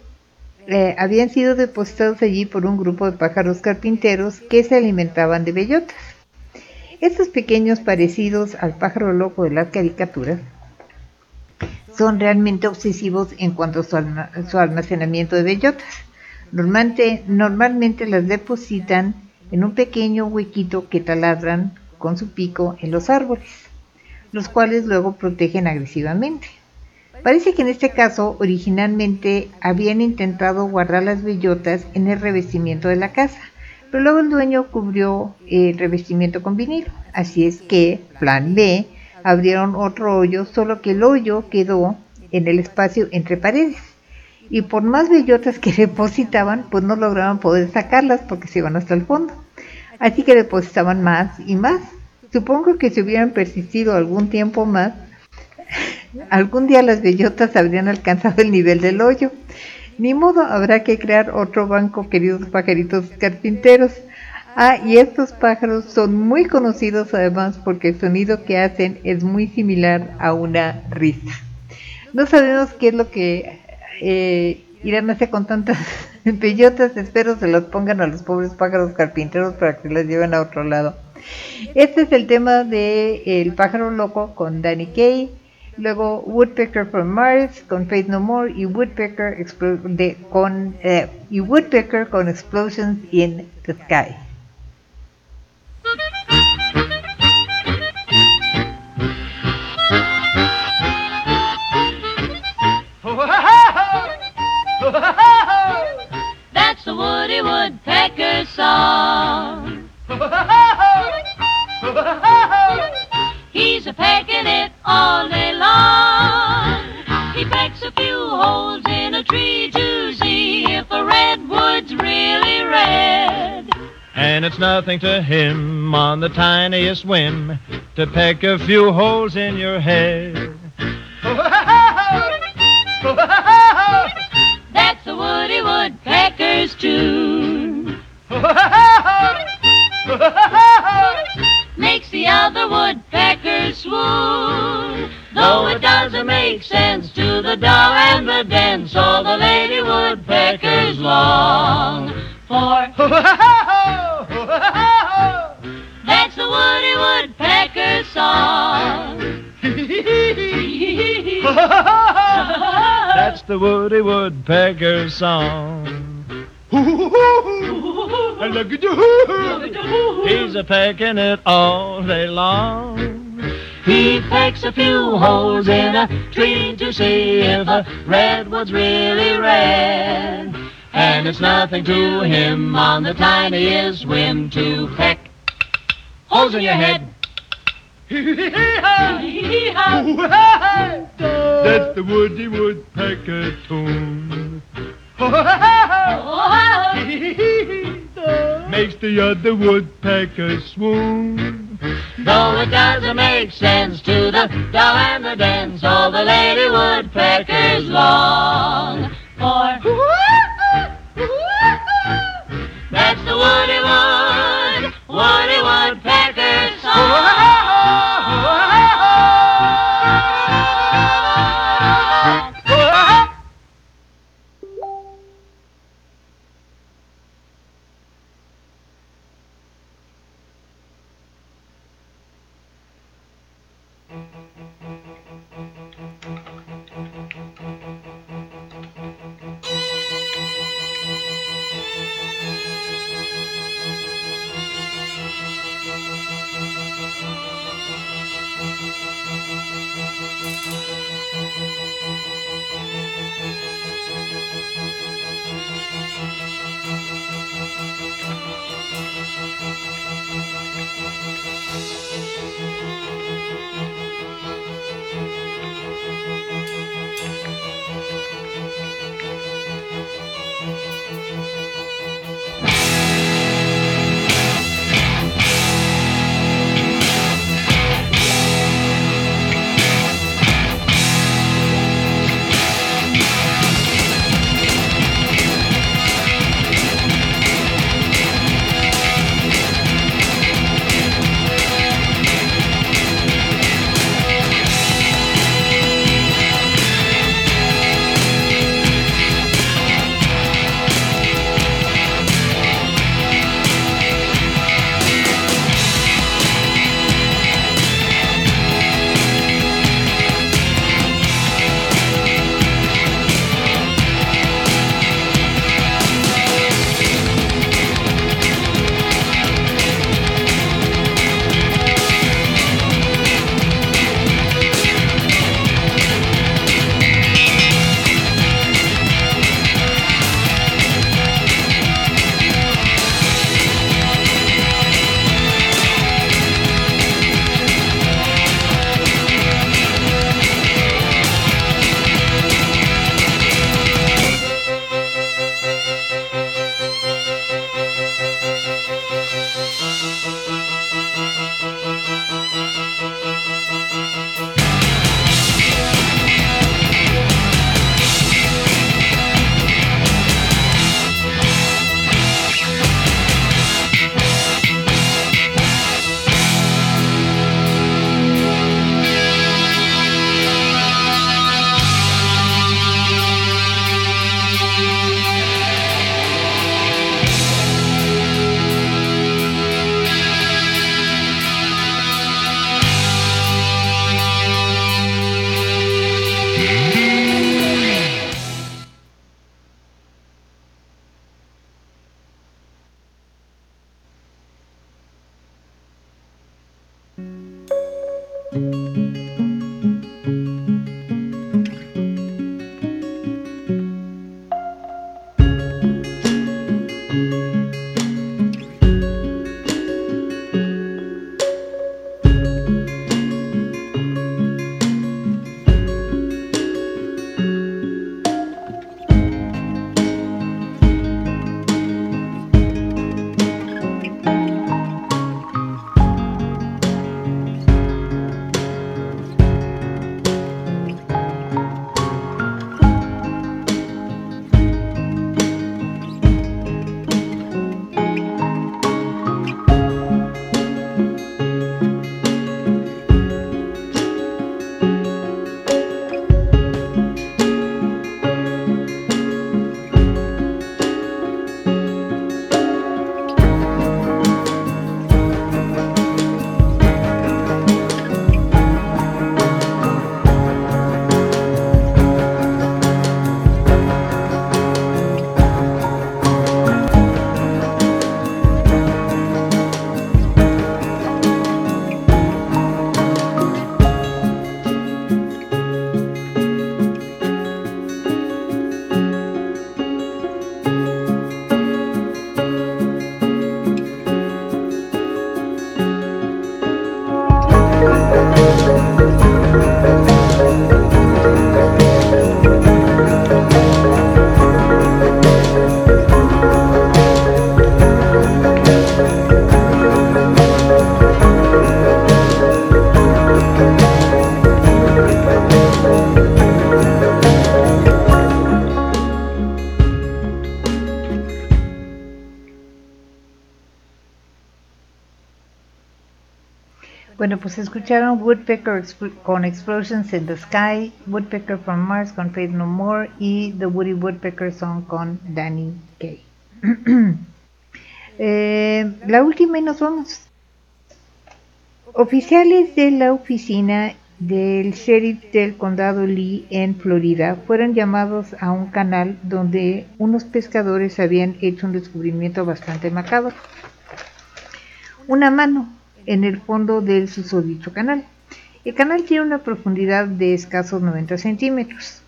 eh, habían sido depositados allí por un grupo de pájaros carpinteros que se alimentaban de bellotas. Estos pequeños parecidos al pájaro loco de las caricaturas son realmente obsesivos en cuanto a su, su almacenamiento de bellotas. Normalmente, normalmente las depositan en un pequeño huequito que taladran con su pico en los árboles, los cuales luego protegen agresivamente. Parece que en este caso originalmente habían intentado guardar las bellotas en el revestimiento de la casa, pero luego el dueño cubrió el revestimiento con vinilo. Así es que, plan B, abrieron otro hoyo, solo que el hoyo quedó en el espacio entre paredes. Y por más bellotas que depositaban, pues no lograban poder sacarlas porque se iban hasta el fondo. Así que depositaban más y más. Supongo que si hubieran persistido algún tiempo más, algún día las bellotas habrían alcanzado el nivel del hoyo. Ni modo, habrá que crear otro banco, queridos pajaritos carpinteros. Ah, y estos pájaros son muy conocidos además porque el sonido que hacen es muy similar a una risa. No sabemos qué es lo que eh, irán a hacer con tantas bellotas. Espero se las pongan a los pobres pájaros carpinteros para que las lleven a otro lado. Este es el tema de El pájaro loco con Danny Kaye. Luego Woodpecker from Mars con Faith No More y Woodpecker, de- con, eh, y Woodpecker con Explosions in the Sky. Woody Woodpecker song. He's a pecking it all day long. He pecks a few holes in a tree to see if a redwood's really red. And it's nothing to him on the tiniest whim to peck a few holes in your head. Tune. Makes the other woodpeckers swoon. Though it doesn't make sense to the doll and the dance, all the lady woodpeckers long for. That's the Woody Woodpecker song. That's the Woody Woodpecker song. He's a pecking it all day long. He pecks a few holes in a tree to see if a redwood's really red. And it's nothing to him on the tiniest whim to peck holes in your head. That's the Woody Woodpecker tune. Makes the other woodpecker swoon. Though it doesn't make sense to the doll and the dance, all the lady woodpeckers long for. That's the Woody Wood, Woody Woodpecker song. Bueno, pues escucharon Woodpecker con Explosions in the Sky, Woodpecker from Mars con Faith No More y The Woody Woodpecker Song con Danny Kaye. Eh, la última y nos vamos. Oficiales de la oficina del sheriff del condado Lee en Florida fueron llamados a un canal donde unos pescadores habían hecho un descubrimiento bastante macabro. Una mano en el fondo del susodicho canal. El canal tiene una profundidad de escasos 90 centímetros.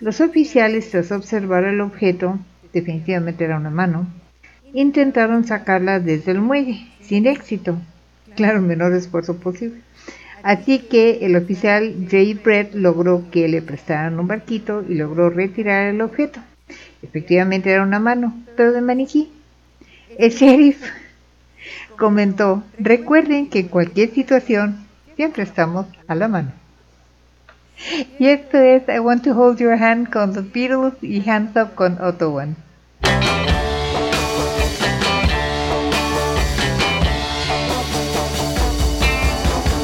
Los oficiales, tras observar el objeto, definitivamente era una mano, intentaron sacarla desde el muelle, sin éxito. Claro, menor esfuerzo posible. Así que el oficial Jay Brett logró que le prestaran un barquito y logró retirar el objeto. Efectivamente era una mano, pero de maniquí. El sheriff comentó, recuerden que en cualquier situación siempre estamos a la mano. Y esto es I Want to Hold Your Hand con The Beatles y Hands Up con Otto One.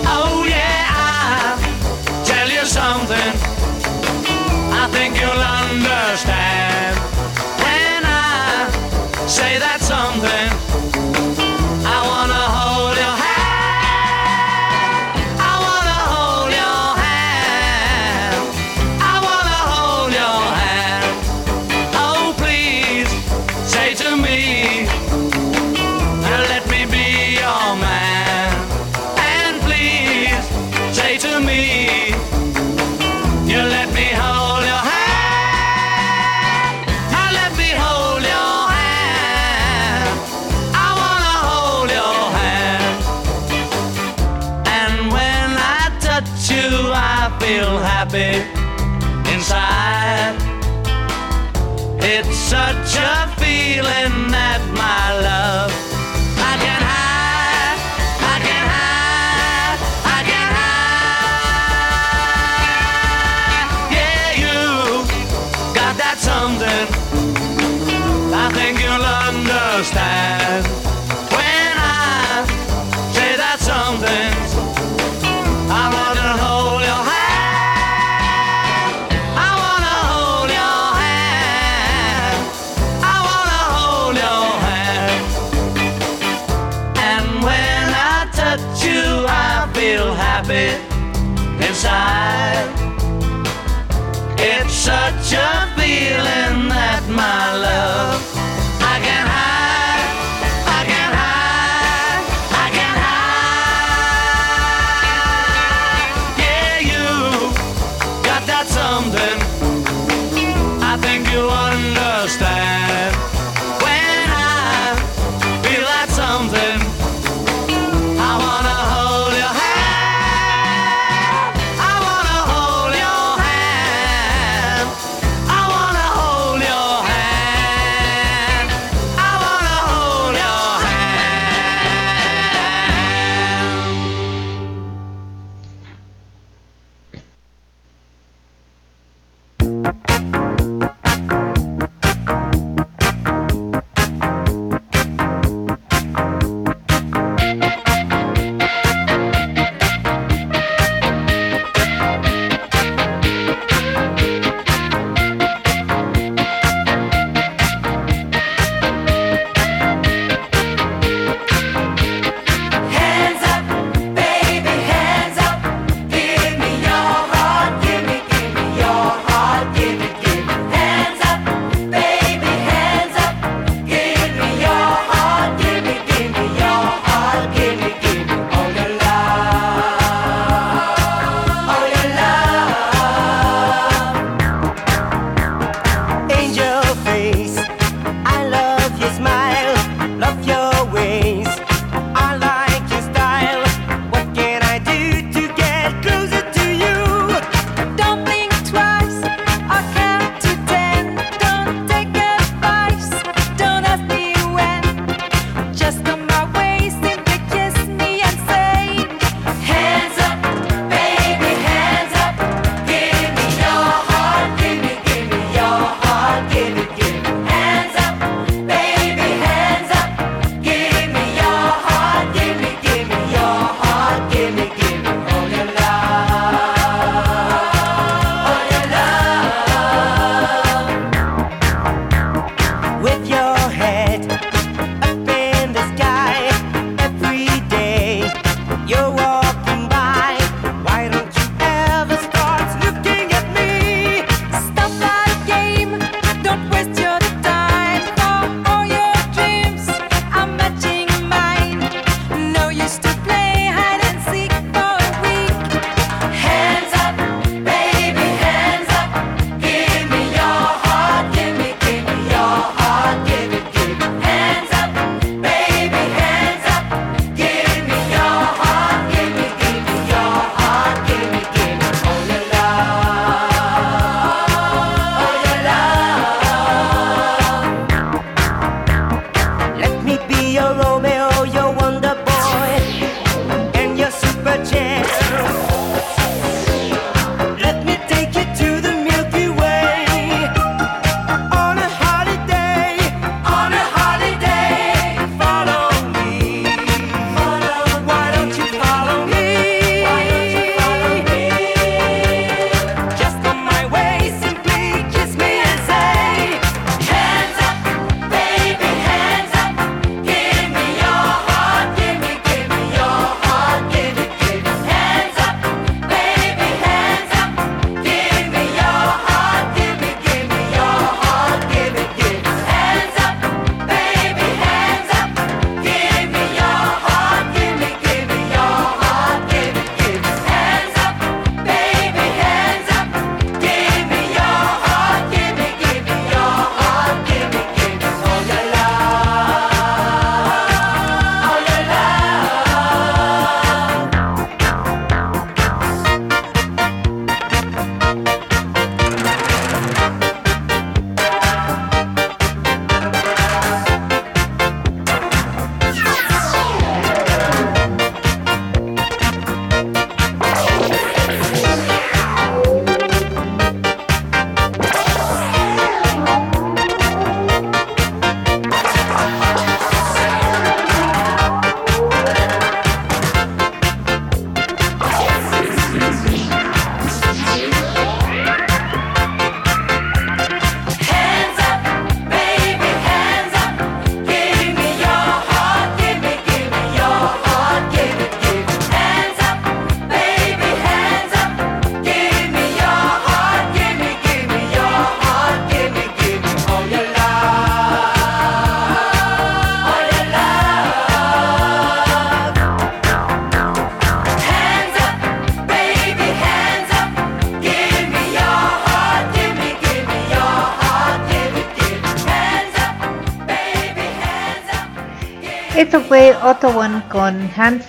Oh yeah, tell you something. I think you'll understand I say that something. Such a feeling that my love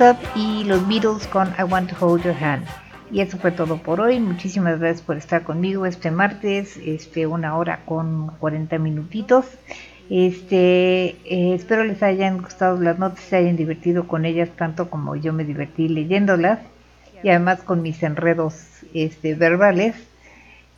Up y los Beatles con I Want to Hold Your Hand. Y eso fue todo por hoy. Muchísimas gracias por estar conmigo este martes, este una hora con 40 minutitos. Este, eh, espero les hayan gustado las notas, se hayan divertido con ellas tanto como yo me divertí leyéndolas y además con mis enredos este, verbales.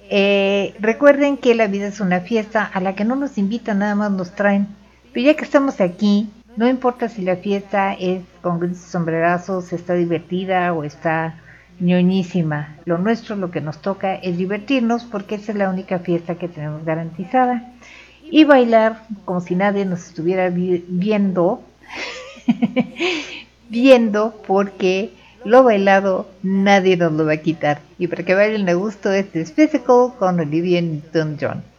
Eh, recuerden que la vida es una fiesta a la que no nos invitan, nada más nos traen. Pero ya que estamos aquí, no importa si la fiesta es con sombrerazos, está divertida o está ñoñísima. Lo nuestro, lo que nos toca es divertirnos porque esa es la única fiesta que tenemos garantizada. Y bailar como si nadie nos estuviera vi viendo, viendo porque lo bailado nadie nos lo va a quitar. Y para que bailen a gusto este Physical con Olivia Newton-John.